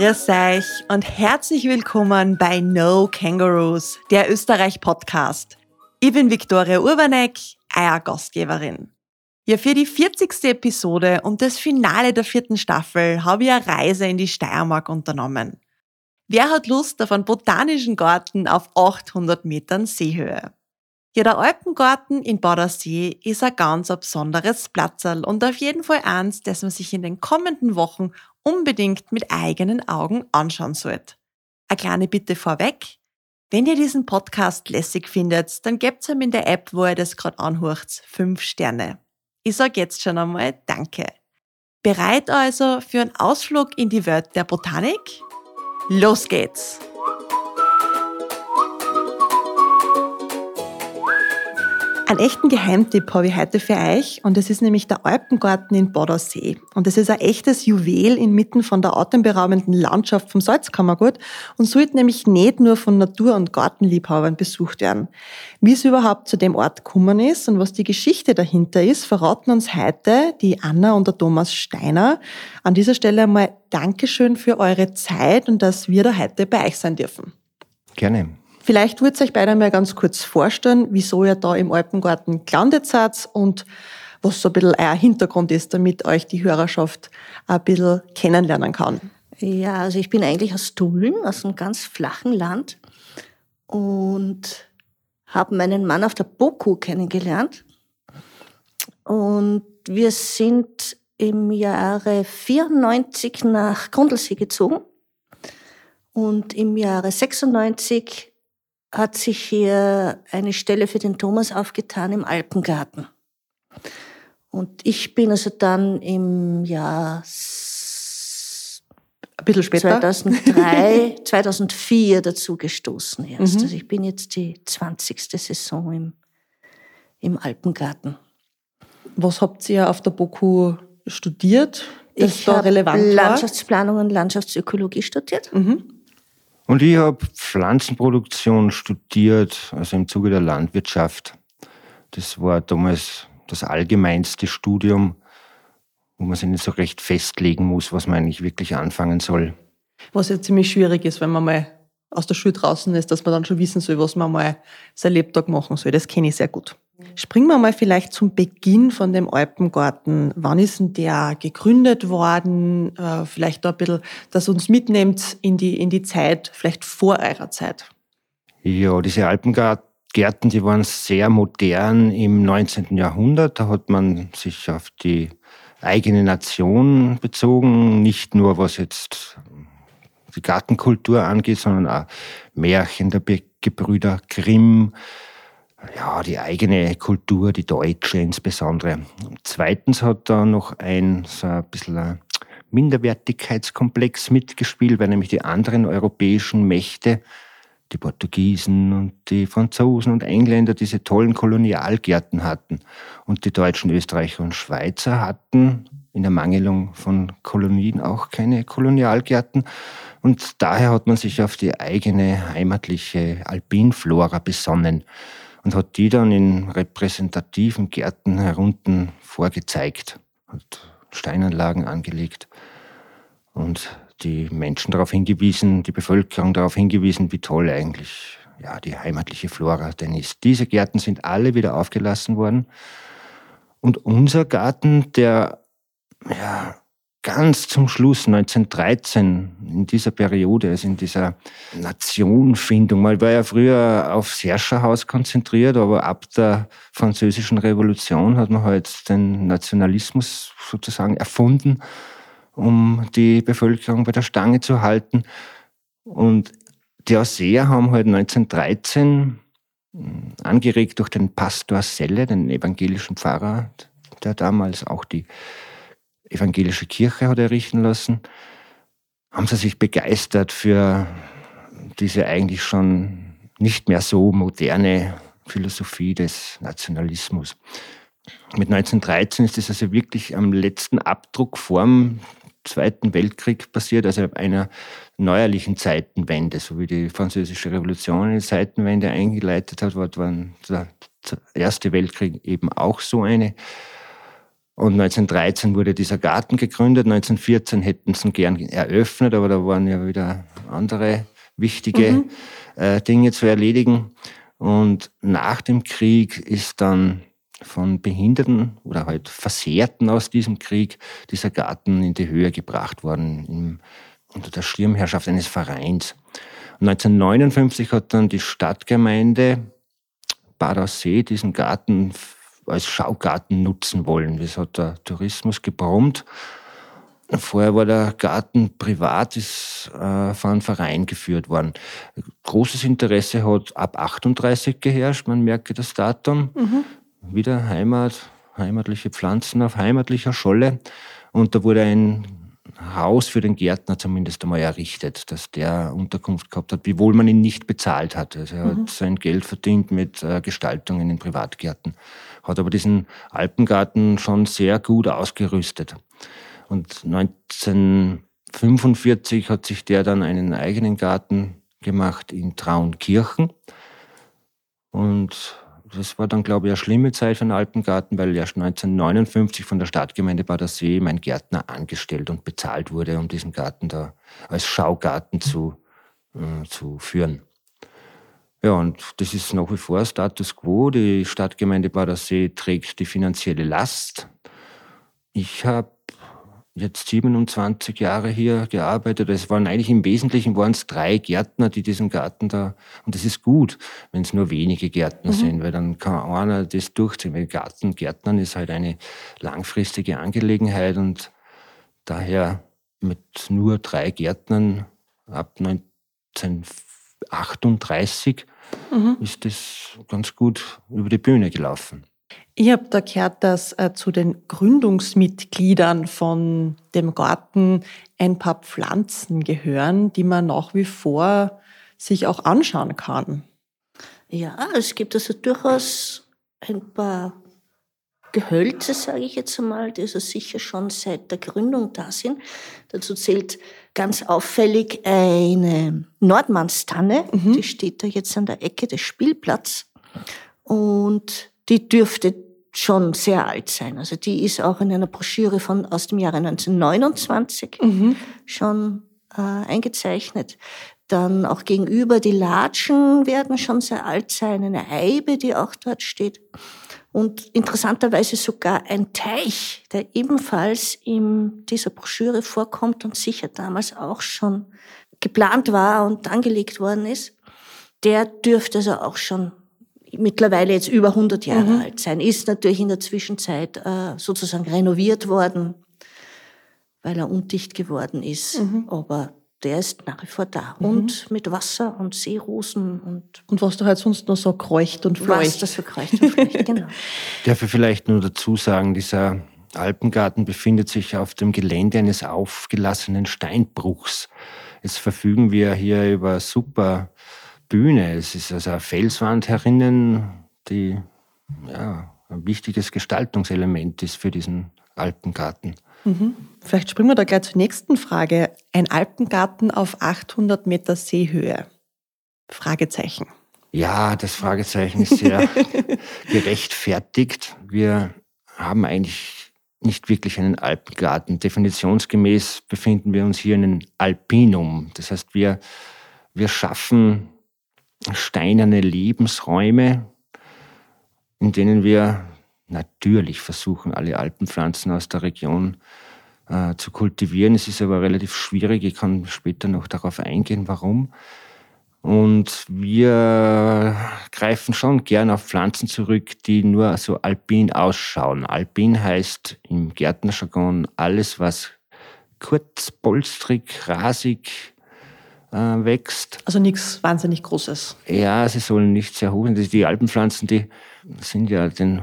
Grüß euch und herzlich willkommen bei No Kangaroos, der Österreich-Podcast. Ich bin Viktoria Urbanek, euer Gastgeberin. Ja, für die 40. Episode und das Finale der vierten Staffel habe ich eine Reise in die Steiermark unternommen. Wer hat Lust auf einen botanischen Garten auf 800 Metern Seehöhe? Ja, der Alpengarten in Badersee ist ein ganz besonderes Platzerl und auf jeden Fall eins, das man sich in den kommenden Wochen unbedingt mit eigenen Augen anschauen sollte. Eine kleine Bitte vorweg. Wenn ihr diesen Podcast lässig findet, dann gebt ihm in der App, wo ihr das gerade anhört, fünf Sterne. Ich sage jetzt schon einmal Danke. Bereit also für einen Ausflug in die Welt der Botanik? Los geht's! Einen echten Geheimtipp habe ich heute für euch und das ist nämlich der Alpengarten in Badersee. Und das ist ein echtes Juwel inmitten von der atemberaubenden Landschaft vom Salzkammergut und sollte nämlich nicht nur von Natur- und Gartenliebhabern besucht werden. Wie es überhaupt zu dem Ort gekommen ist und was die Geschichte dahinter ist, verraten uns heute die Anna und der Thomas Steiner. An dieser Stelle einmal Dankeschön für eure Zeit und dass wir da heute bei euch sein dürfen. Gerne. Vielleicht würdet ihr euch beide mal ganz kurz vorstellen, wieso ihr da im Alpengarten gelandet seid und was so ein bisschen euer Hintergrund ist, damit euch die Hörerschaft ein bisschen kennenlernen kann. Ja, also ich bin eigentlich aus Dullen, aus einem ganz flachen Land und habe meinen Mann auf der Boku kennengelernt. Und wir sind im Jahre 94 nach Grundlsee gezogen und im Jahre 96 hat sich hier eine Stelle für den Thomas aufgetan im Alpengarten. Und ich bin also dann im Jahr ein bisschen später 2003, 2004 dazu gestoßen erst. Mhm. Also ich bin jetzt die 20. Saison im, im Alpengarten. Was habt ihr auf der BOKU studiert? ich habe Landschaftsplanung und Landschaftsökologie studiert. Mhm. Und ich habe Pflanzenproduktion studiert, also im Zuge der Landwirtschaft. Das war damals das allgemeinste Studium, wo man sich nicht so recht festlegen muss, was man eigentlich wirklich anfangen soll. Was ja ziemlich schwierig ist, wenn man mal aus der Schule draußen ist, dass man dann schon wissen soll, was man mal sein Lebtag machen soll. Das kenne ich sehr gut. Springen wir mal vielleicht zum Beginn von dem Alpengarten. Wann ist denn der gegründet worden? Äh, vielleicht da ein bisschen, dass uns mitnimmt in die, in die Zeit, vielleicht vor eurer Zeit. Ja, diese Alpengärten, die waren sehr modern im 19. Jahrhundert. Da hat man sich auf die eigene Nation bezogen, nicht nur was jetzt die Gartenkultur angeht, sondern auch Märchen der Gebrüder Grimm, ja, die eigene Kultur, die deutsche insbesondere. Zweitens hat da noch ein so ein bisschen Minderwertigkeitskomplex mitgespielt, weil nämlich die anderen europäischen Mächte, die Portugiesen und die Franzosen und Engländer diese tollen Kolonialgärten hatten. Und die Deutschen, Österreicher und Schweizer hatten in der Mangelung von Kolonien auch keine Kolonialgärten. Und daher hat man sich auf die eigene heimatliche Alpinflora besonnen und hat die dann in repräsentativen Gärten herunten vorgezeigt, hat Steinanlagen angelegt und die Menschen darauf hingewiesen, die Bevölkerung darauf hingewiesen, wie toll eigentlich ja, die heimatliche Flora denn ist. Diese Gärten sind alle wieder aufgelassen worden. Und unser Garten, der ja, ganz zum Schluss, 1913, in dieser Periode, also in dieser Nationfindung. Man war ja früher aufs Herrscherhaus konzentriert, aber ab der französischen Revolution hat man halt den Nationalismus sozusagen erfunden, um die Bevölkerung bei der Stange zu halten. Und die Ausseher haben halt 1913, angeregt durch den Pastor Selle, den evangelischen Pfarrer, der damals auch die evangelische Kirche hat errichten lassen, haben sie sich begeistert für diese eigentlich schon nicht mehr so moderne Philosophie des Nationalismus. Mit 1913 ist es also wirklich am letzten Abdruck vorm Zweiten Weltkrieg passiert, also einer neuerlichen Zeitenwende, so wie die Französische Revolution eine Zeitenwende eingeleitet hat, war der Erste Weltkrieg eben auch so eine. Und 1913 wurde dieser Garten gegründet. 1914 hätten sie ihn gern eröffnet, aber da waren ja wieder andere wichtige mhm. äh, Dinge zu erledigen. Und nach dem Krieg ist dann von Behinderten oder halt Versehrten aus diesem Krieg dieser Garten in die Höhe gebracht worden, im, unter der Schirmherrschaft eines Vereins. 1959 hat dann die Stadtgemeinde Bad Aussee diesen Garten als Schaugarten nutzen wollen. Das hat der Tourismus gebrummt. Vorher war der Garten privat, ist äh, von einem Verein geführt worden. Großes Interesse hat ab 38 geherrscht, man merke das Datum. Mhm. Wieder Heimat, heimatliche Pflanzen auf heimatlicher Scholle. Und da wurde ein Haus für den Gärtner zumindest einmal errichtet, dass der Unterkunft gehabt hat, wiewohl man ihn nicht bezahlt hat. Also er mhm. hat sein Geld verdient mit äh, Gestaltungen in Privatgärten, hat aber diesen Alpengarten schon sehr gut ausgerüstet. Und 1945 hat sich der dann einen eigenen Garten gemacht in Traunkirchen. Und das war dann, glaube ich, eine schlimme Zeit für den Alpengarten, weil erst 1959 von der Stadtgemeinde Bad See mein Gärtner angestellt und bezahlt wurde, um diesen Garten da als Schaugarten zu, äh, zu führen. Ja, und das ist nach wie vor Status quo. Die Stadtgemeinde Bad See trägt die finanzielle Last. Ich habe jetzt 27 Jahre hier gearbeitet. Es waren eigentlich im Wesentlichen waren es drei Gärtner, die diesen Garten da, und das ist gut, wenn es nur wenige Gärtner mhm. sind, weil dann kann einer das durchziehen. Weil Garten, Gärtnern ist halt eine langfristige Angelegenheit und daher mit nur drei Gärtnern ab 1938 mhm. ist das ganz gut über die Bühne gelaufen. Ich habe da gehört, dass äh, zu den Gründungsmitgliedern von dem Garten ein paar Pflanzen gehören, die man nach wie vor sich auch anschauen kann. Ja, es gibt also durchaus ein paar Gehölze, sage ich jetzt einmal, die also sicher schon seit der Gründung da sind. Dazu zählt ganz auffällig eine Nordmannstanne, mhm. die steht da jetzt an der Ecke des Spielplatzes. Und die dürfte schon sehr alt sein. Also die ist auch in einer Broschüre von aus dem Jahre 1929 mhm. schon äh, eingezeichnet. Dann auch gegenüber die Latschen werden schon sehr alt sein, eine Eibe, die auch dort steht. Und interessanterweise sogar ein Teich, der ebenfalls in dieser Broschüre vorkommt und sicher damals auch schon geplant war und angelegt worden ist. Der dürfte also auch schon mittlerweile jetzt über 100 Jahre mhm. alt sein, ist natürlich in der Zwischenzeit äh, sozusagen renoviert worden, weil er undicht geworden ist. Mhm. Aber der ist nach wie vor da. Mhm. Und mit Wasser und Seerosen und. Und was da halt sonst noch so kreucht und fleucht. Was das so kreucht und fleucht, genau. Darf ich vielleicht nur dazu sagen, dieser Alpengarten befindet sich auf dem Gelände eines aufgelassenen Steinbruchs. Jetzt verfügen wir hier über super Bühne. Es ist also eine Felswand herinnen, die ja, ein wichtiges Gestaltungselement ist für diesen Alpengarten. Mhm. Vielleicht springen wir da gleich zur nächsten Frage. Ein Alpengarten auf 800 Meter Seehöhe? Fragezeichen. Ja, das Fragezeichen ist sehr gerechtfertigt. Wir haben eigentlich nicht wirklich einen Alpengarten. Definitionsgemäß befinden wir uns hier in einem Alpinum. Das heißt, wir, wir schaffen steinerne Lebensräume, in denen wir natürlich versuchen, alle Alpenpflanzen aus der Region äh, zu kultivieren. Es ist aber relativ schwierig. Ich kann später noch darauf eingehen, warum. Und wir greifen schon gern auf Pflanzen zurück, die nur so alpin ausschauen. Alpin heißt im Gärtnerjargon alles, was kurz, polstrig, rasig, äh, wächst. Also nichts wahnsinnig Großes. Ja, sie sollen nicht sehr hoch sein. Die Alpenpflanzen, die sind ja den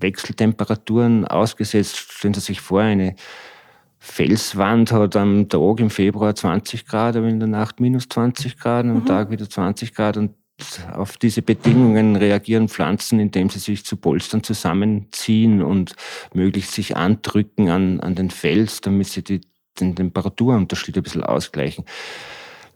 Wechseltemperaturen ausgesetzt. Stellen Sie sich vor, eine Felswand hat am Tag im Februar 20 Grad, aber in der Nacht minus 20 Grad, am mhm. Tag wieder 20 Grad. Und auf diese Bedingungen reagieren Pflanzen, indem sie sich zu Polstern zusammenziehen und möglichst sich andrücken an, an den Fels, damit sie die, den Temperaturunterschied ein bisschen ausgleichen.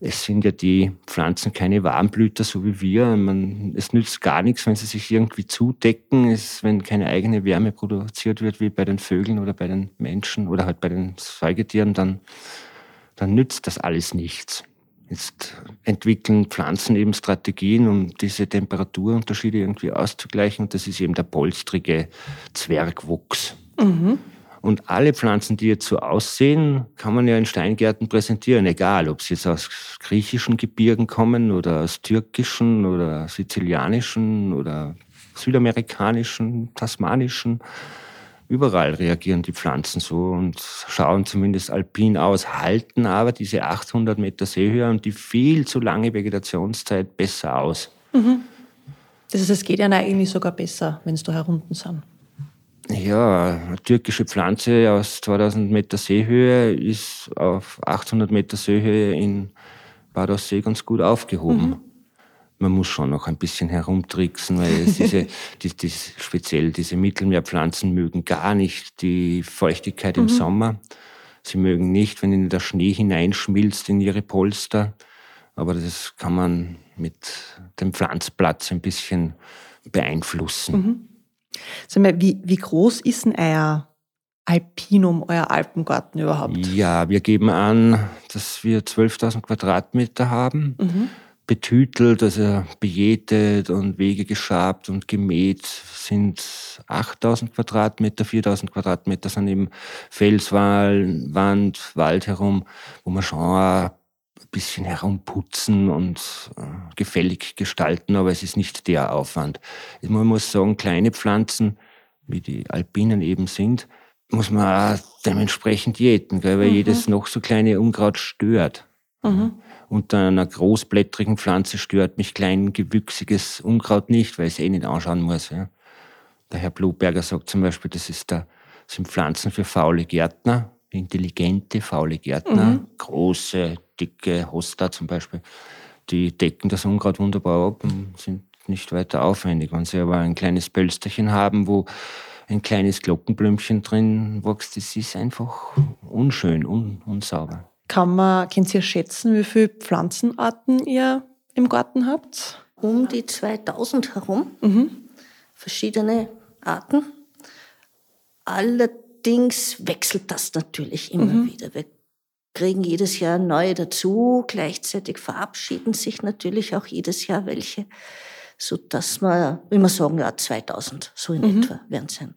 Es sind ja die Pflanzen keine Warmblüter, so wie wir. Man, es nützt gar nichts, wenn sie sich irgendwie zudecken. Es, wenn keine eigene Wärme produziert wird, wie bei den Vögeln oder bei den Menschen oder halt bei den Säugetieren, dann, dann nützt das alles nichts. Jetzt entwickeln Pflanzen eben Strategien, um diese Temperaturunterschiede irgendwie auszugleichen. Und das ist eben der polstrige Zwergwuchs. Mhm. Und alle Pflanzen, die jetzt so aussehen, kann man ja in Steingärten präsentieren, egal ob sie jetzt aus griechischen Gebirgen kommen oder aus türkischen oder sizilianischen oder südamerikanischen, tasmanischen. Überall reagieren die Pflanzen so und schauen zumindest alpin aus, halten aber diese 800 Meter Seehöhe und die viel zu lange Vegetationszeit besser aus. Mhm. Das heißt, es geht ja eigentlich sogar besser, wenn es da herunten sind. Ja, eine türkische Pflanze aus 2000 Meter Seehöhe ist auf 800 Meter Seehöhe in Bad Aussee ganz gut aufgehoben. Mhm. Man muss schon noch ein bisschen herumtricksen, weil diese, die, die, speziell diese Mittelmeerpflanzen mögen gar nicht die Feuchtigkeit mhm. im Sommer. Sie mögen nicht, wenn ihnen der Schnee hineinschmilzt in ihre Polster. Aber das kann man mit dem Pflanzplatz ein bisschen beeinflussen. Mhm. Sag mal, wie, wie groß ist denn euer Alpinum, euer Alpengarten überhaupt? Ja, wir geben an, dass wir 12.000 Quadratmeter haben. Mhm. Betütelt, also bejätet und Wege geschabt und gemäht sind 8000 Quadratmeter, 4000 Quadratmeter sind eben Felswand, Wand, Wald herum, wo man schon bisschen herumputzen und äh, gefällig gestalten, aber es ist nicht der Aufwand. Man muss sagen, kleine Pflanzen, wie die Alpinen eben sind, muss man auch dementsprechend jäten, gell, weil mhm. jedes noch so kleine Unkraut stört. Mhm. Unter einer großblättrigen Pflanze stört mich klein gewüchsiges Unkraut nicht, weil ich es eh nicht anschauen muss. Ja. Der Herr Bluberger sagt zum Beispiel, das ist der, das sind Pflanzen für faule Gärtner, intelligente faule Gärtner, mhm. große, dicke Hosta zum Beispiel, die decken das Unkraut wunderbar ab und sind nicht weiter aufwendig. Wenn sie aber ein kleines Pölsterchen haben, wo ein kleines Glockenblümchen drin wächst, das ist einfach unschön, un, unsauber. Kann man, könnt ihr schätzen, wie viele Pflanzenarten ihr im Garten habt? Um die 2000 herum. Mhm. Verschiedene Arten. Allerdings wechselt das natürlich immer mhm. wieder. Wir kriegen jedes Jahr neue dazu. Gleichzeitig verabschieden sich natürlich auch jedes Jahr welche, so dass wir immer sagen, ja, 2000, so in mhm. etwa werden es sein.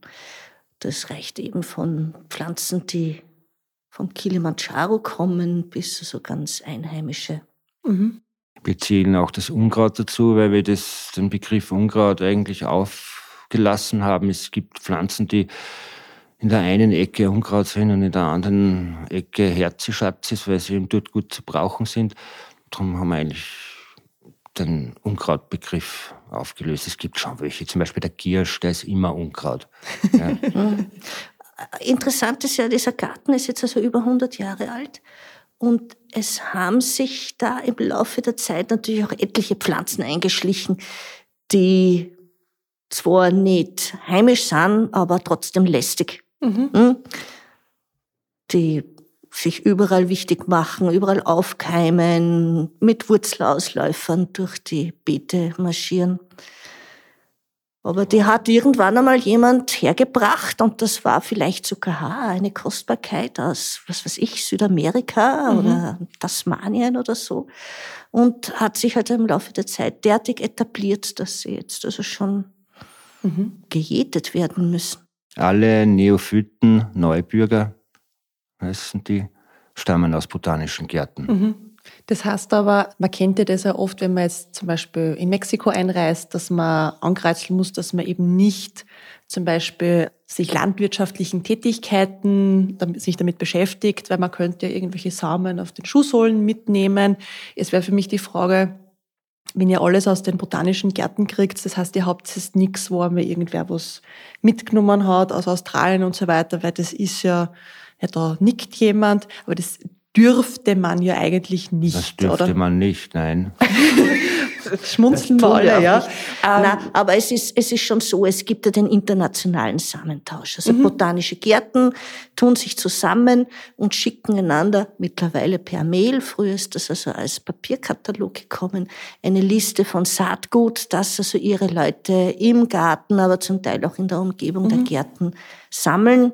Das reicht eben von Pflanzen, die vom Kilimanjaro kommen, bis so ganz einheimische. Mhm. Wir zählen auch das Unkraut dazu, weil wir das, den Begriff Unkraut eigentlich aufgelassen haben. Es gibt Pflanzen, die in der einen Ecke Unkraut sind und in der anderen Ecke Herzischatz weil sie eben dort gut zu brauchen sind. Darum haben wir eigentlich den Unkrautbegriff aufgelöst. Es gibt schon welche, zum Beispiel der Giersch, der ist immer Unkraut. Ja. Interessant ist ja, dieser Garten ist jetzt also über 100 Jahre alt und es haben sich da im Laufe der Zeit natürlich auch etliche Pflanzen eingeschlichen, die zwar nicht heimisch sind, aber trotzdem lästig. Mhm. Hm? Die sich überall wichtig machen, überall aufkeimen, mit Wurzelausläufern durch die Beete marschieren. Aber die hat irgendwann einmal jemand hergebracht und das war vielleicht sogar eine Kostbarkeit aus, was weiß ich, Südamerika mhm. oder Tasmanien oder so. Und hat sich halt im Laufe der Zeit derartig etabliert, dass sie jetzt also schon mhm. gejätet werden müssen. Alle Neophyten, Neubürger, heißen die, stammen aus botanischen Gärten. Mhm. Das heißt aber, man kennt ja das ja oft, wenn man jetzt zum Beispiel in Mexiko einreist, dass man ankreuzeln muss, dass man eben nicht zum Beispiel sich landwirtschaftlichen Tätigkeiten sich damit beschäftigt, weil man könnte ja irgendwelche Samen auf den Schuhsohlen mitnehmen. Es wäre für mich die Frage, wenn ihr alles aus den botanischen Gärten kriegt, das heißt, ihr habt jetzt nichts, wo mir irgendwer was mitgenommen hat aus Australien und so weiter, weil das ist ja, ja da nickt jemand, aber das dürfte man ja eigentlich nicht. Das dürfte oder? man nicht, nein. Schmunzeln wir alle, ja. Ähm, Nein, aber es ist, es ist schon so, es gibt ja den internationalen Samentausch. Also mhm. botanische Gärten tun sich zusammen und schicken einander mittlerweile per Mail, früher ist das also als Papierkatalog gekommen, eine Liste von Saatgut, das also ihre Leute im Garten, aber zum Teil auch in der Umgebung mhm. der Gärten sammeln.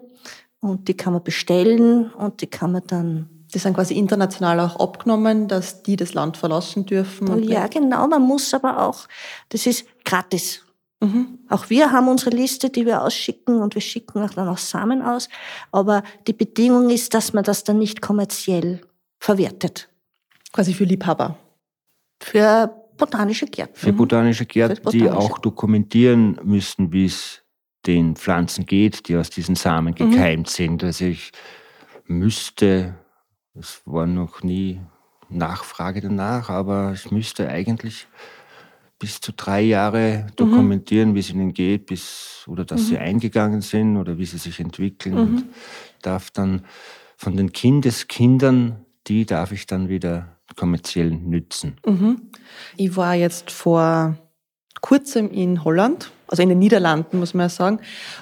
Und die kann man bestellen und die kann man dann die sind quasi international auch abgenommen, dass die das Land verlassen dürfen. ja, genau. Man muss aber auch, das ist gratis. Mhm. Auch wir haben unsere Liste, die wir ausschicken und wir schicken auch dann auch Samen aus. Aber die Bedingung ist, dass man das dann nicht kommerziell verwertet. Quasi für Liebhaber. Für botanische Gärten. Für botanische Gärten, Für botanische. die auch dokumentieren müssen, wie es den Pflanzen geht, die aus diesen Samen mhm. gekeimt mhm. sind. Also ich müsste es war noch nie Nachfrage danach, aber es müsste eigentlich bis zu drei Jahre mhm. dokumentieren, mhm. wie es ihnen geht, bis oder dass mhm. sie eingegangen sind oder wie sie sich entwickeln. Mhm. Und darf dann von den Kindeskindern, die darf ich dann wieder kommerziell nützen. Mhm. Ich war jetzt vor kurzem in Holland also in den Niederlanden, muss man ja sagen.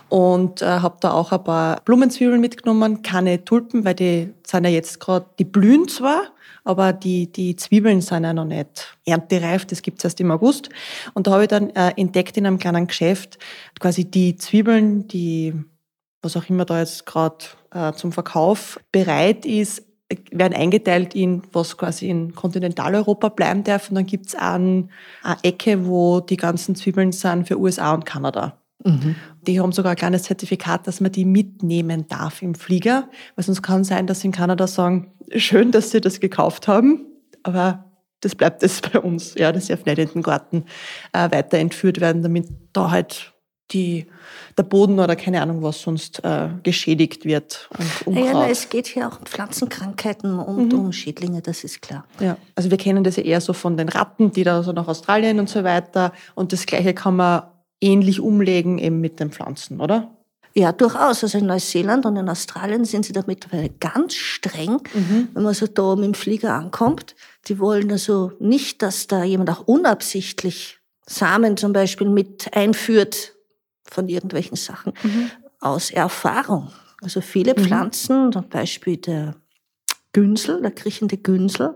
Und äh, habe da auch ein paar Blumenzwiebeln mitgenommen, keine Tulpen, weil die sind ja jetzt gerade, die blühen zwar, aber die, die Zwiebeln sind ja noch nicht erntereif, das gibt's erst im August. Und da habe ich dann äh, entdeckt in einem kleinen Geschäft quasi die Zwiebeln, die, was auch immer da jetzt gerade äh, zum Verkauf bereit ist, werden eingeteilt in, was quasi in Kontinentaleuropa bleiben darf. Und dann gibt's ein, eine Ecke, wo die ganzen Zwiebeln sind für USA und Kanada. Mhm. Die haben sogar ein kleines Zertifikat, dass man die mitnehmen darf im Flieger. Weil sonst kann sein, dass sie in Kanada sagen, schön, dass sie das gekauft haben, aber das bleibt es bei uns. Ja, das darf nicht in den Garten äh, weiter entführt werden, damit da halt die, der Boden oder keine Ahnung was sonst äh, geschädigt wird. Und ja, es geht hier auch um Pflanzenkrankheiten und mhm. um Schädlinge, das ist klar. Ja, also wir kennen das ja eher so von den Ratten, die da so nach Australien und so weiter. Und das Gleiche kann man ähnlich umlegen eben mit den Pflanzen, oder? Ja, durchaus. Also in Neuseeland und in Australien sind sie da mittlerweile ganz streng, mhm. wenn man so da oben im Flieger ankommt. Die wollen also nicht, dass da jemand auch unabsichtlich Samen zum Beispiel mit einführt von irgendwelchen Sachen mhm. aus Erfahrung. Also viele mhm. Pflanzen, zum Beispiel der Günsel, der kriechende Günsel,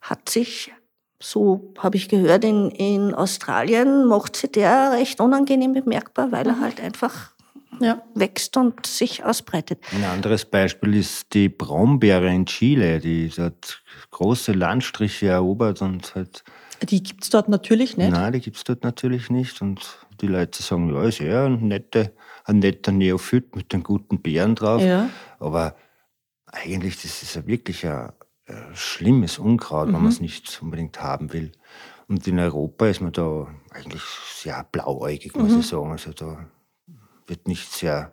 hat sich, so habe ich gehört, in, in Australien macht sich der recht unangenehm bemerkbar, weil mhm. er halt einfach ja. wächst und sich ausbreitet. Ein anderes Beispiel ist die Braunbeere in Chile, die hat große Landstriche erobert und hat. Die gibt es dort natürlich nicht? Nein, die gibt es dort natürlich nicht. Und die Leute sagen, ja, ist ja ein netter, ein netter Neophyt mit den guten Beeren drauf. Ja. Aber eigentlich, das ist ja wirklich ein, ein schlimmes Unkraut, mhm. wenn man es nicht unbedingt haben will. Und in Europa ist man da eigentlich sehr blauäugig, muss mhm. ich sagen. Also da wird nicht sehr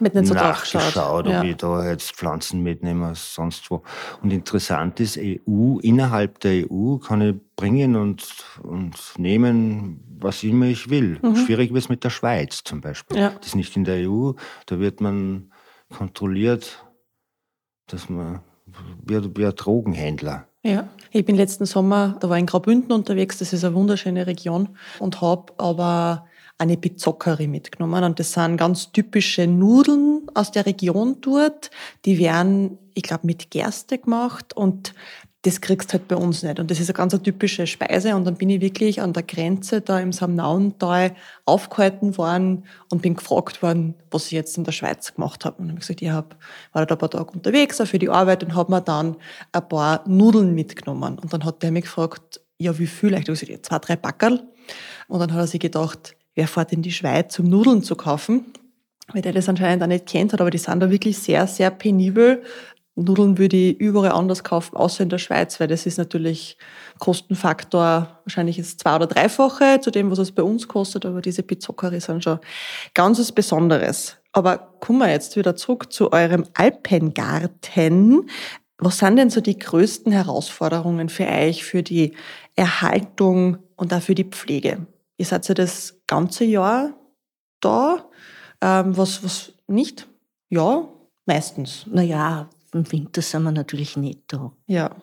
mit nicht so nachgeschaut, ob ja. ich da jetzt Pflanzen mitnehme als sonst wo. Und interessant ist, EU, innerhalb der EU kann ich bringen und, und nehmen, was immer ich will. Mhm. Schwierig wird es mit der Schweiz zum Beispiel. Ja. Das ist nicht in der EU, da wird man kontrolliert, dass man wie, wie ein Drogenhändler. Ja, ich bin letzten Sommer, da war ich in Graubünden unterwegs, das ist eine wunderschöne Region und habe aber eine Pizzoccheri mitgenommen. Und das sind ganz typische Nudeln aus der Region dort. Die werden, ich glaube, mit Gerste gemacht und das kriegst halt bei uns nicht. Und das ist eine ganz typische Speise. Und dann bin ich wirklich an der Grenze da im Samnauental aufgehalten worden und bin gefragt worden, was ich jetzt in der Schweiz gemacht habe. Und dann habe ich gesagt, ich hab, war da ein paar Tage unterwegs für die Arbeit und habe mir dann ein paar Nudeln mitgenommen. Und dann hat der mich gefragt, ja, wie viel? Ich habe gesagt, zwei, drei Backerl. Und dann hat er sich gedacht, wer fährt in die Schweiz, um Nudeln zu kaufen? Weil der das anscheinend auch nicht kennt hat, aber die sind da wirklich sehr, sehr penibel. Nudeln würde ich überall anders kaufen, außer in der Schweiz, weil das ist natürlich Kostenfaktor, wahrscheinlich ist zwei- oder dreifache zu dem, was es bei uns kostet, aber diese Pizzoccheri sind schon ganz was Besonderes. Aber kommen wir jetzt wieder zurück zu eurem Alpengarten. Was sind denn so die größten Herausforderungen für euch, für die Erhaltung und auch für die Pflege? Ihr seid ja das ganze Jahr da. Ähm, was, was nicht? Ja, meistens. Naja, im Winter sind wir natürlich nicht da. Ja.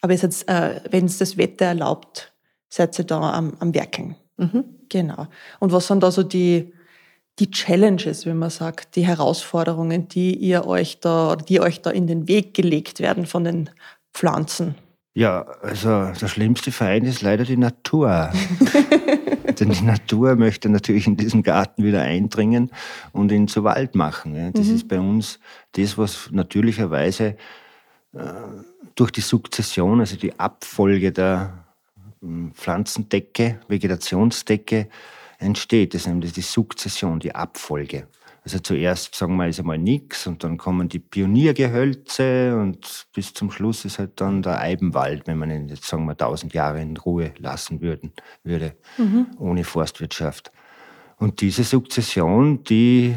Aber äh, wenn es das Wetter erlaubt, seid ihr da am, am Werken. Mhm. Genau. Und was sind da so die, die Challenges, wie man sagt, die Herausforderungen, die ihr euch da, die euch da in den Weg gelegt werden von den Pflanzen? Ja, also der schlimmste Feind ist leider die Natur. Denn die Natur möchte natürlich in diesen Garten wieder eindringen und ihn zu Wald machen. Das Mhm. ist bei uns das, was natürlicherweise äh, durch die Sukzession, also die Abfolge der ähm, Pflanzendecke, Vegetationsdecke entsteht. Das ist nämlich die Sukzession, die Abfolge. Also zuerst, sagen wir, ist einmal nichts und dann kommen die Pioniergehölze und bis zum Schluss ist halt dann der Eibenwald, wenn man ihn jetzt, sagen wir, tausend Jahre in Ruhe lassen würden, würde, ohne Forstwirtschaft. Und diese Sukzession, die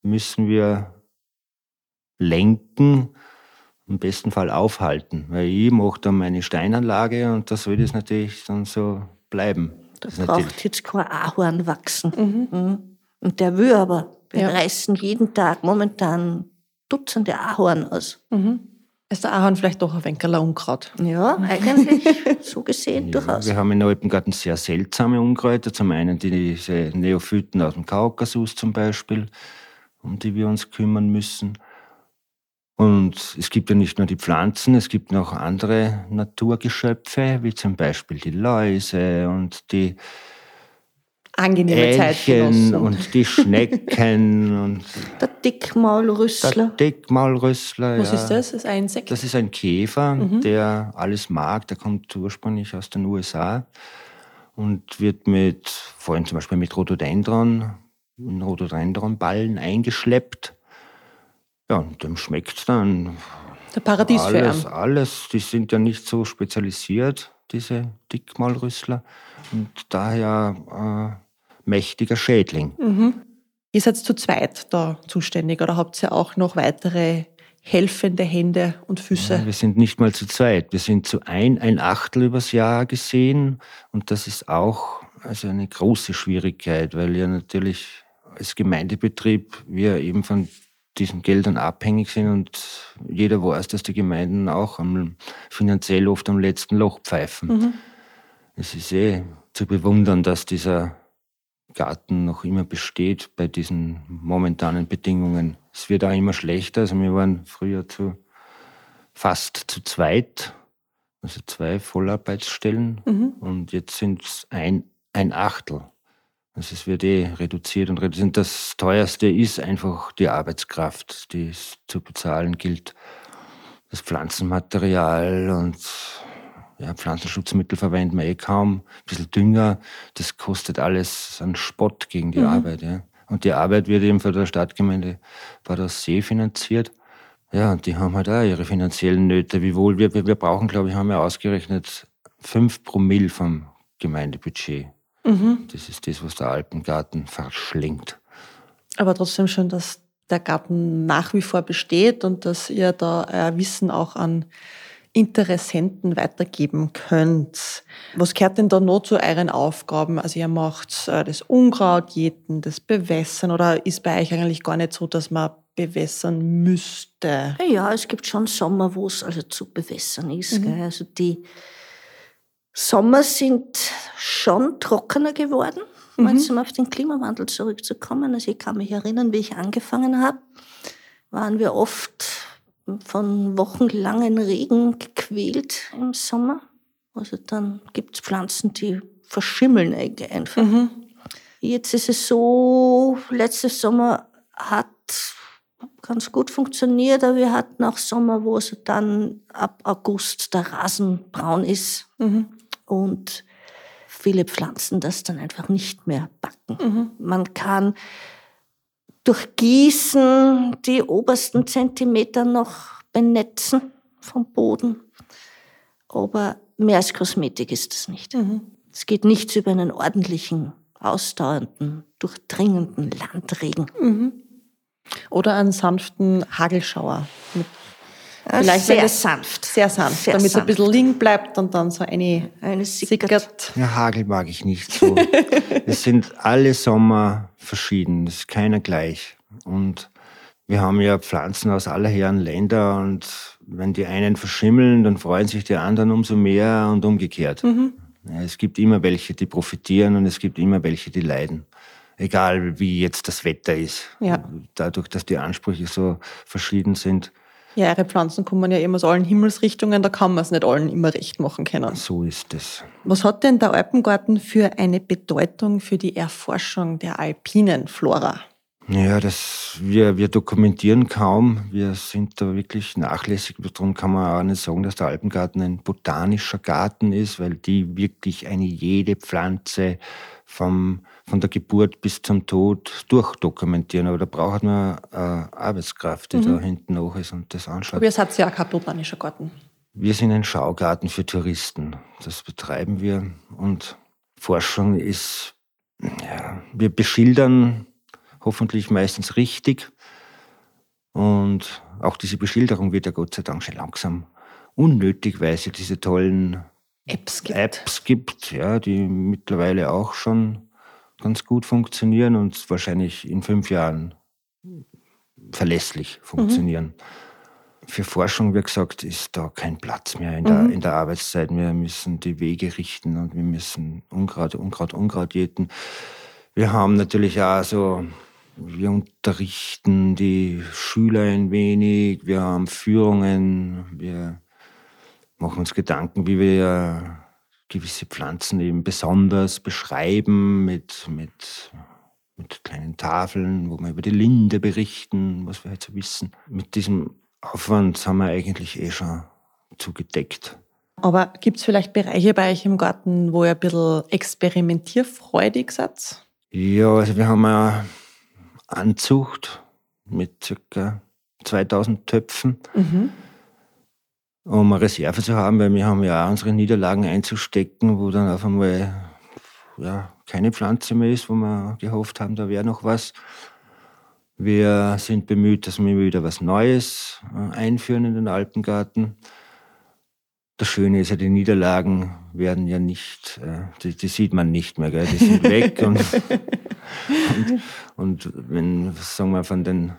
müssen wir lenken, im besten Fall aufhalten. Weil ich mache dann meine Steinanlage und das wird es natürlich dann so bleiben. Da Das ist natürlich- braucht jetzt kein Ahorn wachsen. Mhm. Und der will aber. Wir Ja. reißen jeden Tag momentan Dutzende Ahorn aus. Mhm. Ist der Ahorn vielleicht doch ein Wenkerler Unkraut? Ja, eigentlich so gesehen Ja, durchaus. wir haben im Alpengarten sehr seltsame Unkräuter. Zum einen diese Neophyten aus dem Kaukasus zum Beispiel, um die wir uns kümmern müssen. Und es gibt ja nicht nur die Pflanzen, es gibt noch andere Naturgeschöpfe, wie zum Beispiel die Läuse und die Angenehme Elchen Zeitgenossen. und die Schnecken und Der Dickmaulrüssler. der Dickmaulrüssler. Was ja. ist das? Ist ein Insekt? Das ist ein Käfer, Mhm. der alles mag. Der kommt ursprünglich aus den USA und wird mit, vorhin zum Beispiel mit Rhododendron, in Rhododendronballen eingeschleppt. Ja, und dem schmeckt dann der Paradiesfern. alles, alles. Die sind ja nicht so spezialisiert, diese Dickmaulrüssler. Und daher äh, mächtiger Schädling. Mhm. Ihr seid zu zweit da zuständig oder habt ihr auch noch weitere helfende Hände und Füße? Wir sind nicht mal zu zweit. Wir sind zu ein, ein Achtel übers Jahr gesehen. Und das ist auch also eine große Schwierigkeit, weil ja natürlich als Gemeindebetrieb wir eben von diesen Geldern abhängig sind und jeder weiß, dass die Gemeinden auch am, finanziell oft am letzten Loch pfeifen. Mhm. Es ist eh zu bewundern, dass dieser Garten noch immer besteht bei diesen momentanen Bedingungen. Es wird auch immer schlechter. Also wir waren früher zu fast zu zweit, also zwei Vollarbeitsstellen Mhm. und jetzt sind es ein, ein Achtel. Also es wird eh reduziert und reduziert. Das teuerste ist einfach die Arbeitskraft, die es zu bezahlen gilt. Das Pflanzenmaterial und ja, Pflanzenschutzmittel verwenden wir eh kaum. Ein bisschen Dünger, das kostet alles einen Spott gegen die Mhm. Arbeit. Ja. Und die Arbeit wird eben von der Stadtgemeinde Badersee finanziert. Ja, und die haben halt auch ihre finanziellen Nöte. Wiewohl wir, wir, wir brauchen, glaube ich, haben wir ausgerechnet, fünf Promille vom Gemeindebudget. Mhm. Das ist das, was der Alpengarten verschlingt. Aber trotzdem schon, dass der Garten nach wie vor besteht und dass ihr da euer Wissen auch an Interessenten weitergeben könnt. Was gehört denn da noch zu euren Aufgaben? Also ihr macht äh, das Unkrautjäten, das Bewässern oder ist bei euch eigentlich gar nicht so, dass man bewässern müsste? Ja, es gibt schon Sommer, wo es also zu bewässern ist. Mhm. Also die Sommer sind schon trockener geworden, um Mhm. mal auf den Klimawandel zurückzukommen. Also ich kann mich erinnern, wie ich angefangen habe, waren wir oft von wochenlangen Regen gequält im Sommer. Also dann gibt es Pflanzen, die verschimmeln einfach. Mhm. Jetzt ist es so, letztes Sommer hat ganz gut funktioniert, aber wir hatten auch Sommer, wo es dann ab August der Rasen braun ist Mhm. und viele Pflanzen das dann einfach nicht mehr backen. Mhm. Man kann durch Gießen die obersten Zentimeter noch benetzen vom Boden, aber mehr als Kosmetik ist es nicht. Mhm. Es geht nichts über einen ordentlichen, ausdauernden, durchdringenden Landregen. Mhm. Oder einen sanften Hagelschauer. Mit Vielleicht, sehr es sanft. sehr sanft, Sehr damit es ein sanft. bisschen liegen bleibt und dann so eine Eine sickert. sickert. Ja, Hagel mag ich nicht so. es sind alle Sommer verschieden, es ist keiner gleich. Und wir haben ja Pflanzen aus aller Herren Länder und wenn die einen verschimmeln, dann freuen sich die anderen umso mehr und umgekehrt. Mhm. Es gibt immer welche, die profitieren und es gibt immer welche, die leiden. Egal wie jetzt das Wetter ist. Ja. Dadurch, dass die Ansprüche so verschieden sind, Ja, ihre Pflanzen kommen ja immer aus allen Himmelsrichtungen, da kann man es nicht allen immer recht machen können. so ist es. Was hat denn der Alpengarten für eine Bedeutung für die Erforschung der alpinen Flora? Ja, das, wir, wir dokumentieren kaum. Wir sind da wirklich nachlässig. Darum kann man auch nicht sagen, dass der Alpengarten ein botanischer Garten ist, weil die wirklich eine jede Pflanze vom, von der Geburt bis zum Tod durchdokumentieren. Aber da braucht man äh, Arbeitskraft, die da hinten noch ist und das anschaut. Aber ihr seid ja auch kein botanischer Garten. Wir sind ein Schaugarten für Touristen. Das betreiben wir. Und Forschung ist, ja, wir beschildern hoffentlich meistens richtig. Und auch diese Beschilderung wird ja Gott sei Dank schon langsam unnötig, weil es ja diese tollen Apps gibt. Apps gibt, ja, die mittlerweile auch schon ganz gut funktionieren und wahrscheinlich in fünf Jahren verlässlich funktionieren. Für Forschung, wie gesagt, ist da kein Platz mehr in der, in der Arbeitszeit. Wir müssen die Wege richten und wir müssen Unkraut, Unkraut, Unkraut jäten. Wir haben natürlich auch so, wir unterrichten die Schüler ein wenig, wir haben Führungen, wir machen uns Gedanken, wie wir gewisse Pflanzen eben besonders beschreiben mit, mit, mit kleinen Tafeln, wo wir über die Linde berichten, was wir halt so wissen. Mit diesem Aufwand haben wir eigentlich eh schon zugedeckt. Aber gibt es vielleicht Bereiche bei euch im Garten, wo ihr ein bisschen experimentierfreudig seid? Ja, also wir haben eine Anzucht mit ca. 2000 Töpfen, um eine Reserve zu haben, weil wir haben ja auch unsere Niederlagen einzustecken, wo dann auf einmal ja, keine Pflanze mehr ist, wo wir gehofft haben, da wäre noch was. Wir sind bemüht, dass wir wieder was Neues einführen in den Alpengarten. Das Schöne ist ja, die Niederlagen werden ja nicht, die, die sieht man nicht mehr, gell? die sind weg. und, und, und wenn, sagen wir, von den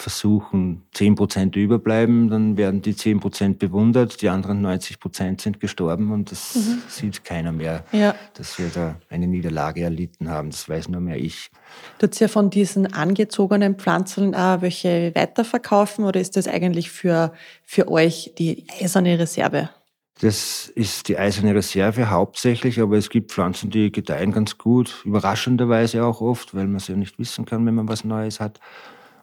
Neuversuchen 10% überbleiben, dann werden die 10% bewundert, die anderen 90% sind gestorben und das sieht keiner mehr, Ja. dass wir da eine Niederlage erlitten haben. Das weiß nur mehr ich. Tut ihr von diesen angezogenen Pflanzen auch welche weiterverkaufen oder ist das eigentlich für, für euch die eiserne Reserve? Das ist die eiserne Reserve hauptsächlich, aber es gibt Pflanzen, die gedeihen ganz gut, überraschenderweise auch oft, weil man es ja nicht wissen kann, wenn man was Neues hat.